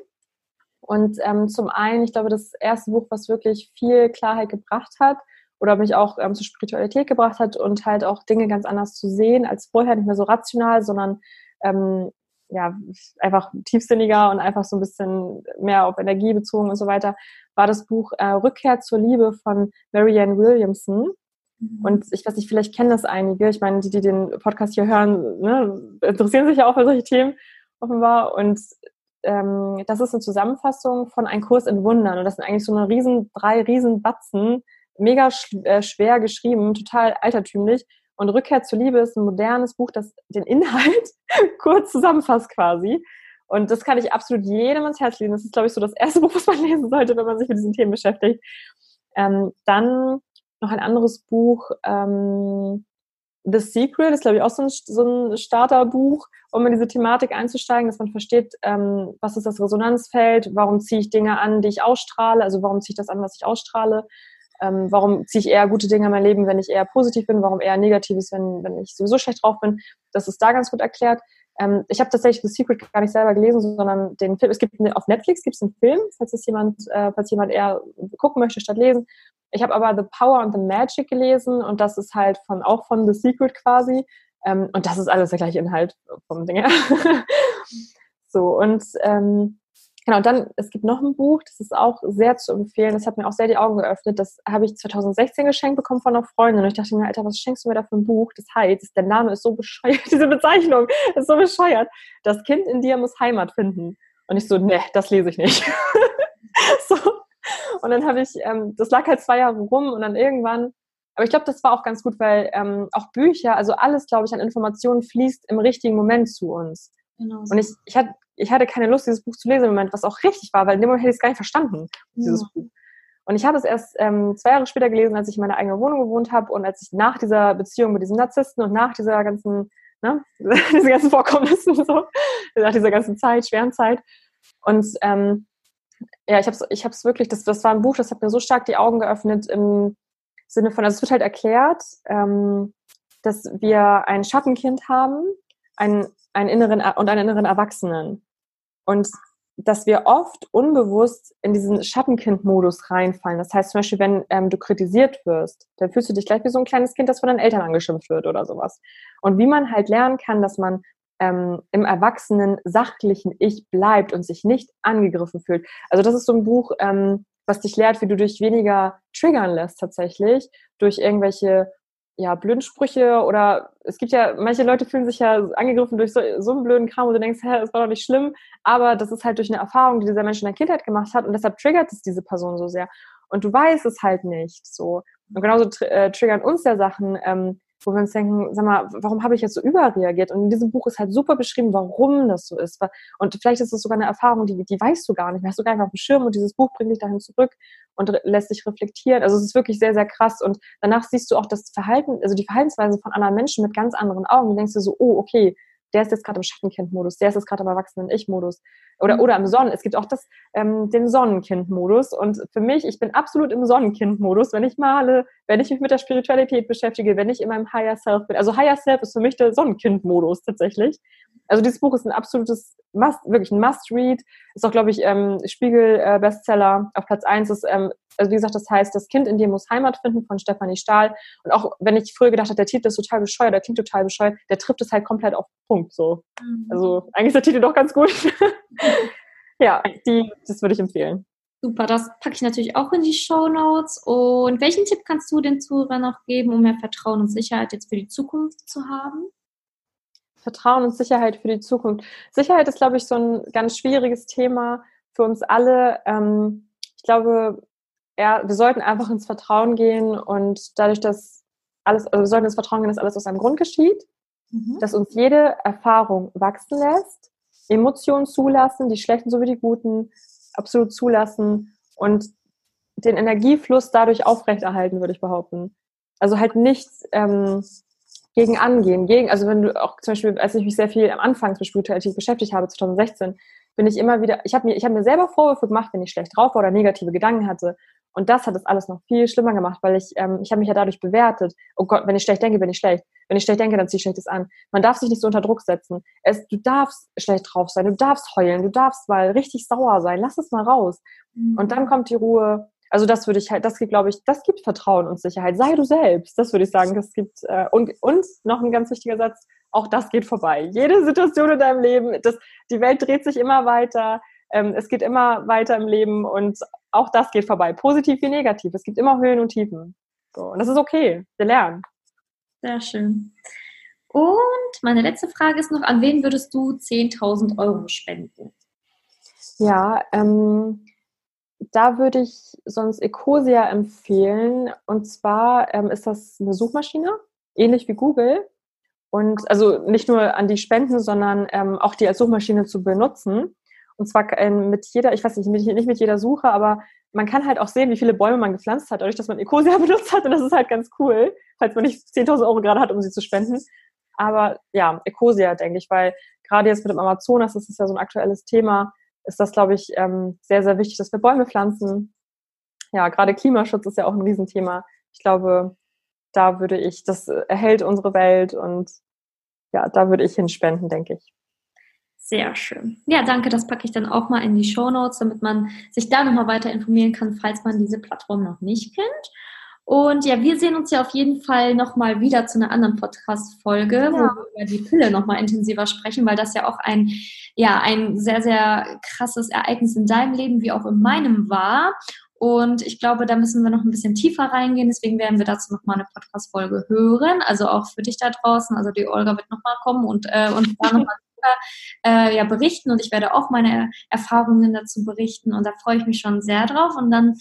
Und ähm, zum einen, ich glaube, das erste Buch, was wirklich viel Klarheit gebracht hat oder mich auch ähm, zur Spiritualität gebracht hat und halt auch Dinge ganz anders zu sehen als vorher, nicht mehr so rational, sondern ähm, ja, einfach tiefsinniger und einfach so ein bisschen mehr auf Energie bezogen und so weiter, war das Buch äh, Rückkehr zur Liebe von Marianne Williamson. Mhm. Und ich weiß nicht, vielleicht kennen das einige. Ich meine, die, die den Podcast hier hören, ne, interessieren sich ja auch für solche Themen offenbar. Und ähm, das ist eine Zusammenfassung von Ein Kurs in Wundern. Und das sind eigentlich so eine riesen, drei riesen Batzen, mega sch äh, schwer geschrieben, total altertümlich. Und Rückkehr zur Liebe ist ein modernes Buch, das den Inhalt kurz zusammenfasst quasi. Und das kann ich absolut jedem ans Herz legen. Das ist, glaube ich, so das erste Buch, was man lesen sollte, wenn man sich mit diesen Themen beschäftigt. Ähm, dann noch ein anderes Buch, ähm, The Secret, ist, glaube ich, auch so ein, so ein Starterbuch, um in diese Thematik einzusteigen, dass man versteht, ähm, was ist das Resonanzfeld, warum ziehe ich Dinge an, die ich ausstrahle, also warum ziehe ich das an, was ich ausstrahle, ähm, warum ziehe ich eher gute Dinge in mein Leben, wenn ich eher positiv bin? Warum eher negatives, wenn, wenn ich sowieso schlecht drauf bin? Das ist da ganz gut erklärt. Ähm, ich habe tatsächlich The Secret gar nicht selber gelesen, sondern den Film. Es gibt eine, auf Netflix gibt es einen Film, falls es jemand, äh, falls jemand eher gucken möchte statt lesen. Ich habe aber The Power and the Magic gelesen und das ist halt von auch von The Secret quasi. Ähm, und das ist alles der gleiche Inhalt vom Ding her. so und ähm, Genau, und dann, es gibt noch ein Buch, das ist auch sehr zu empfehlen, das hat mir auch sehr die Augen geöffnet. Das habe ich 2016 geschenkt bekommen von einer Freundin. Und ich dachte mir, Alter, was schenkst du mir da für ein Buch? Das heißt, der Name ist so bescheuert, diese Bezeichnung ist so bescheuert. Das Kind in dir muss Heimat finden. Und ich so, ne, das lese ich nicht. so. Und dann habe ich, ähm, das lag halt zwei Jahre rum und dann irgendwann, aber ich glaube, das war auch ganz gut, weil ähm, auch Bücher, also alles, glaube ich, an Informationen fließt im richtigen Moment zu uns. Genau. Und ich, ich hatte ich hatte keine Lust, dieses Buch zu lesen im Moment, was auch richtig war, weil in dem Moment hätte ich es gar nicht verstanden, dieses ja. Buch. Und ich habe es erst ähm, zwei Jahre später gelesen, als ich in meiner eigenen Wohnung gewohnt habe und als ich nach dieser Beziehung mit diesem Narzissten und nach dieser ganzen, ne, diese ganzen Vorkommnissen so, nach dieser ganzen Zeit, schweren Zeit. Und ähm, ja, ich habe es ich hab's wirklich, das, das war ein Buch, das hat mir so stark die Augen geöffnet im Sinne von, also es wird halt erklärt, ähm, dass wir ein Schattenkind haben, ein, einen inneren und einen inneren Erwachsenen. Und dass wir oft unbewusst in diesen Schattenkind-Modus reinfallen. Das heißt zum Beispiel, wenn ähm, du kritisiert wirst, dann fühlst du dich gleich wie so ein kleines Kind, das von deinen Eltern angeschimpft wird oder sowas. Und wie man halt lernen kann, dass man ähm, im erwachsenen, sachlichen Ich bleibt und sich nicht angegriffen fühlt. Also das ist so ein Buch, ähm, was dich lehrt, wie du dich weniger triggern lässt tatsächlich, durch irgendwelche ja, Blödsprüche oder es gibt ja, manche Leute fühlen sich ja angegriffen durch so, so einen blöden Kram, wo du denkst, hä, das war doch nicht schlimm, aber das ist halt durch eine Erfahrung, die dieser Mensch in der Kindheit gemacht hat und deshalb triggert es diese Person so sehr. Und du weißt es halt nicht so. Und genauso äh, triggern uns ja Sachen, ähm, wo wir uns denken, sag mal, warum habe ich jetzt so überreagiert? Und in diesem Buch ist halt super beschrieben, warum das so ist. Und vielleicht ist es sogar eine Erfahrung, die, die weißt du gar nicht, hast du gar nicht auf dem Schirm und dieses Buch bringt dich dahin zurück und lässt dich reflektieren. Also es ist wirklich sehr, sehr krass. Und danach siehst du auch das Verhalten, also die Verhaltensweise von anderen Menschen mit ganz anderen Augen. Du denkst dir so, oh, okay, der ist jetzt gerade im Schattenkind-Modus, der ist jetzt gerade im Erwachsenen-Ich-Modus. Oder, mhm. oder im Sonnen. Es gibt auch das, ähm, den Sonnenkind-Modus. Und für mich, ich bin absolut im Sonnenkind-Modus, wenn ich male, wenn ich mich mit der Spiritualität beschäftige, wenn ich in meinem Higher Self bin. Also Higher Self ist für mich der Sonnenkind-Modus tatsächlich. Also dieses Buch ist ein absolutes Must, wirklich ein Must-Read. Ist auch, glaube ich, ähm, Spiegel-Bestseller. Äh, Auf Platz eins ist, ähm, also wie gesagt, das heißt, das Kind in dir muss Heimat finden von Stefanie Stahl. Und auch wenn ich früher gedacht habe, der Titel ist total bescheuert, der klingt total bescheuert, der trifft es halt komplett auf Punkt so. Mhm. Also eigentlich ist der Titel doch ganz gut. ja, die, das würde ich empfehlen. Super, das packe ich natürlich auch in die Show Notes. Und welchen Tipp kannst du den Zuhörern noch geben, um mehr Vertrauen und Sicherheit jetzt für die Zukunft zu haben? Vertrauen und Sicherheit für die Zukunft. Sicherheit ist, glaube ich, so ein ganz schwieriges Thema für uns alle. Ähm, ich glaube, ja, wir sollten einfach ins Vertrauen gehen und dadurch, dass alles, also wir sollten ins Vertrauen gehen, dass alles aus einem Grund geschieht, mhm. dass uns jede Erfahrung wachsen lässt, Emotionen zulassen, die schlechten sowie die guten, absolut zulassen und den Energiefluss dadurch aufrechterhalten, würde ich behaupten. Also halt nichts ähm, gegen angehen. Gegen, also wenn du auch zum Beispiel, als ich mich sehr viel am Anfang mit Spiritualität beschäftigt habe, 2016, bin ich immer wieder, ich habe mir, ich habe mir selber Vorwürfe gemacht, wenn ich schlecht drauf war oder negative Gedanken hatte. Und das hat es alles noch viel schlimmer gemacht, weil ich, ähm, ich habe mich ja dadurch bewertet. Oh Gott, wenn ich schlecht denke, bin ich schlecht. Wenn ich schlecht denke, dann ziehe ich Schlechtes an. Man darf sich nicht so unter Druck setzen. Es, du darfst schlecht drauf sein, du darfst heulen, du darfst mal richtig sauer sein. Lass es mal raus. Mhm. Und dann kommt die Ruhe, also das würde ich halt, das gibt, glaube ich, das gibt Vertrauen und Sicherheit. Sei du selbst. Das würde ich sagen. Das gibt äh, und, und noch ein ganz wichtiger Satz, auch das geht vorbei. Jede Situation in deinem Leben, das, die Welt dreht sich immer weiter. Ähm, es geht immer weiter im Leben und auch das geht vorbei. Positiv wie negativ. Es gibt immer Höhen und Tiefen. So, und das ist okay. Wir lernen. Sehr schön. Und meine letzte Frage ist noch, an wen würdest du 10.000 Euro spenden? Ja, ähm, da würde ich sonst Ecosia empfehlen. Und zwar ähm, ist das eine Suchmaschine, ähnlich wie Google. Und also nicht nur an die Spenden, sondern ähm, auch die als Suchmaschine zu benutzen. Und zwar ähm, mit jeder, ich weiß nicht, mit, nicht mit jeder Suche, aber man kann halt auch sehen, wie viele Bäume man gepflanzt hat, dadurch, dass man Ecosia benutzt hat. Und das ist halt ganz cool, falls man nicht 10.000 Euro gerade hat, um sie zu spenden. Aber ja, Ecosia, denke ich, weil gerade jetzt mit dem Amazonas, das ist ja so ein aktuelles Thema, ist das, glaube ich, ähm, sehr, sehr wichtig, dass wir Bäume pflanzen. Ja, gerade Klimaschutz ist ja auch ein Riesenthema. Ich glaube, da würde ich, das erhält unsere Welt und ja, da würde ich hinspenden, denke ich. Sehr schön. Ja, danke. Das packe ich dann auch mal in die Show Notes, damit man sich da nochmal weiter informieren kann, falls man diese Plattform noch nicht kennt. Und ja, wir sehen uns ja auf jeden Fall nochmal wieder zu einer anderen Podcast-Folge, ja. wo wir über die Pille nochmal intensiver sprechen, weil das ja auch ein, ja, ein sehr, sehr krasses Ereignis in deinem Leben wie auch in meinem war. Und ich glaube, da müssen wir noch ein bisschen tiefer reingehen. Deswegen werden wir dazu nochmal eine Podcast-Folge hören. Also auch für dich da draußen. Also die Olga wird nochmal kommen und äh, uns da nochmal äh, ja, berichten. Und ich werde auch meine Erfahrungen dazu berichten. Und da freue ich mich schon sehr drauf. Und dann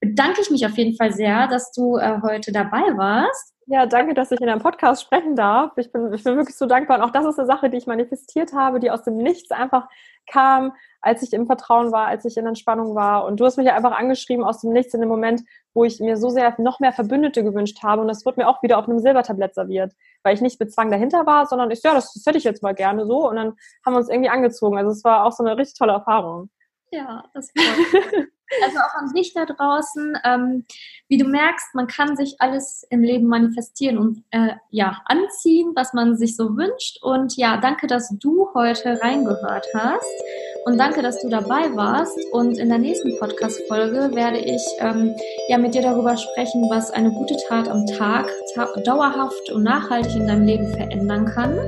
bedanke ich mich auf jeden Fall sehr, dass du äh, heute dabei warst. Ja, danke, dass ich in einem Podcast sprechen darf. Ich bin, ich bin wirklich so dankbar. Und auch das ist eine Sache, die ich manifestiert habe, die aus dem Nichts einfach kam, als ich im Vertrauen war, als ich in Entspannung war. Und du hast mich ja einfach angeschrieben aus dem Nichts in dem Moment, wo ich mir so sehr noch mehr Verbündete gewünscht habe. Und das wird mir auch wieder auf einem Silbertablett serviert, weil ich nicht mit Zwang dahinter war, sondern ich, ja, das, das hätte ich jetzt mal gerne so. Und dann haben wir uns irgendwie angezogen. Also es war auch so eine richtig tolle Erfahrung. Ja, das freut mich. Also auch an dich da draußen. Ähm, wie du merkst, man kann sich alles im Leben manifestieren und äh, ja, anziehen, was man sich so wünscht. Und ja, danke, dass du heute reingehört hast. Und danke, dass du dabei warst. Und in der nächsten Podcast-Folge werde ich ähm, ja mit dir darüber sprechen, was eine gute Tat am Tag ta dauerhaft und nachhaltig in deinem Leben verändern kann.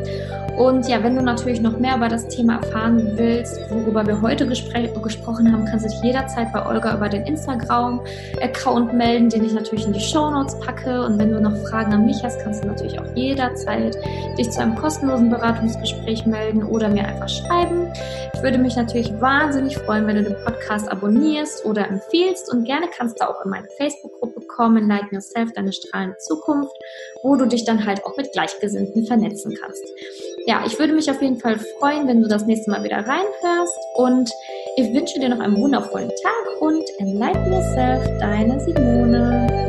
Und ja, wenn du natürlich noch mehr über das Thema erfahren willst, worüber wir heute gesprochen haben, kannst du dich jederzeit bei Olga über den Instagram-Account melden, den ich natürlich in die Show Notes packe. Und wenn du noch Fragen an mich hast, kannst du natürlich auch jederzeit dich zu einem kostenlosen Beratungsgespräch melden oder mir einfach schreiben. Ich würde mich natürlich wahnsinnig freuen, wenn du den Podcast abonnierst oder empfiehlst und gerne kannst du auch in meine Facebook-Gruppe kommen, Light Yourself, deine strahlende Zukunft, wo du dich dann halt auch mit Gleichgesinnten vernetzen kannst. Ja, ich würde mich auf jeden Fall freuen, wenn du das nächste Mal wieder reinhörst und ich wünsche dir noch einen wundervollen Tag und enlighten yourself, deine Simone.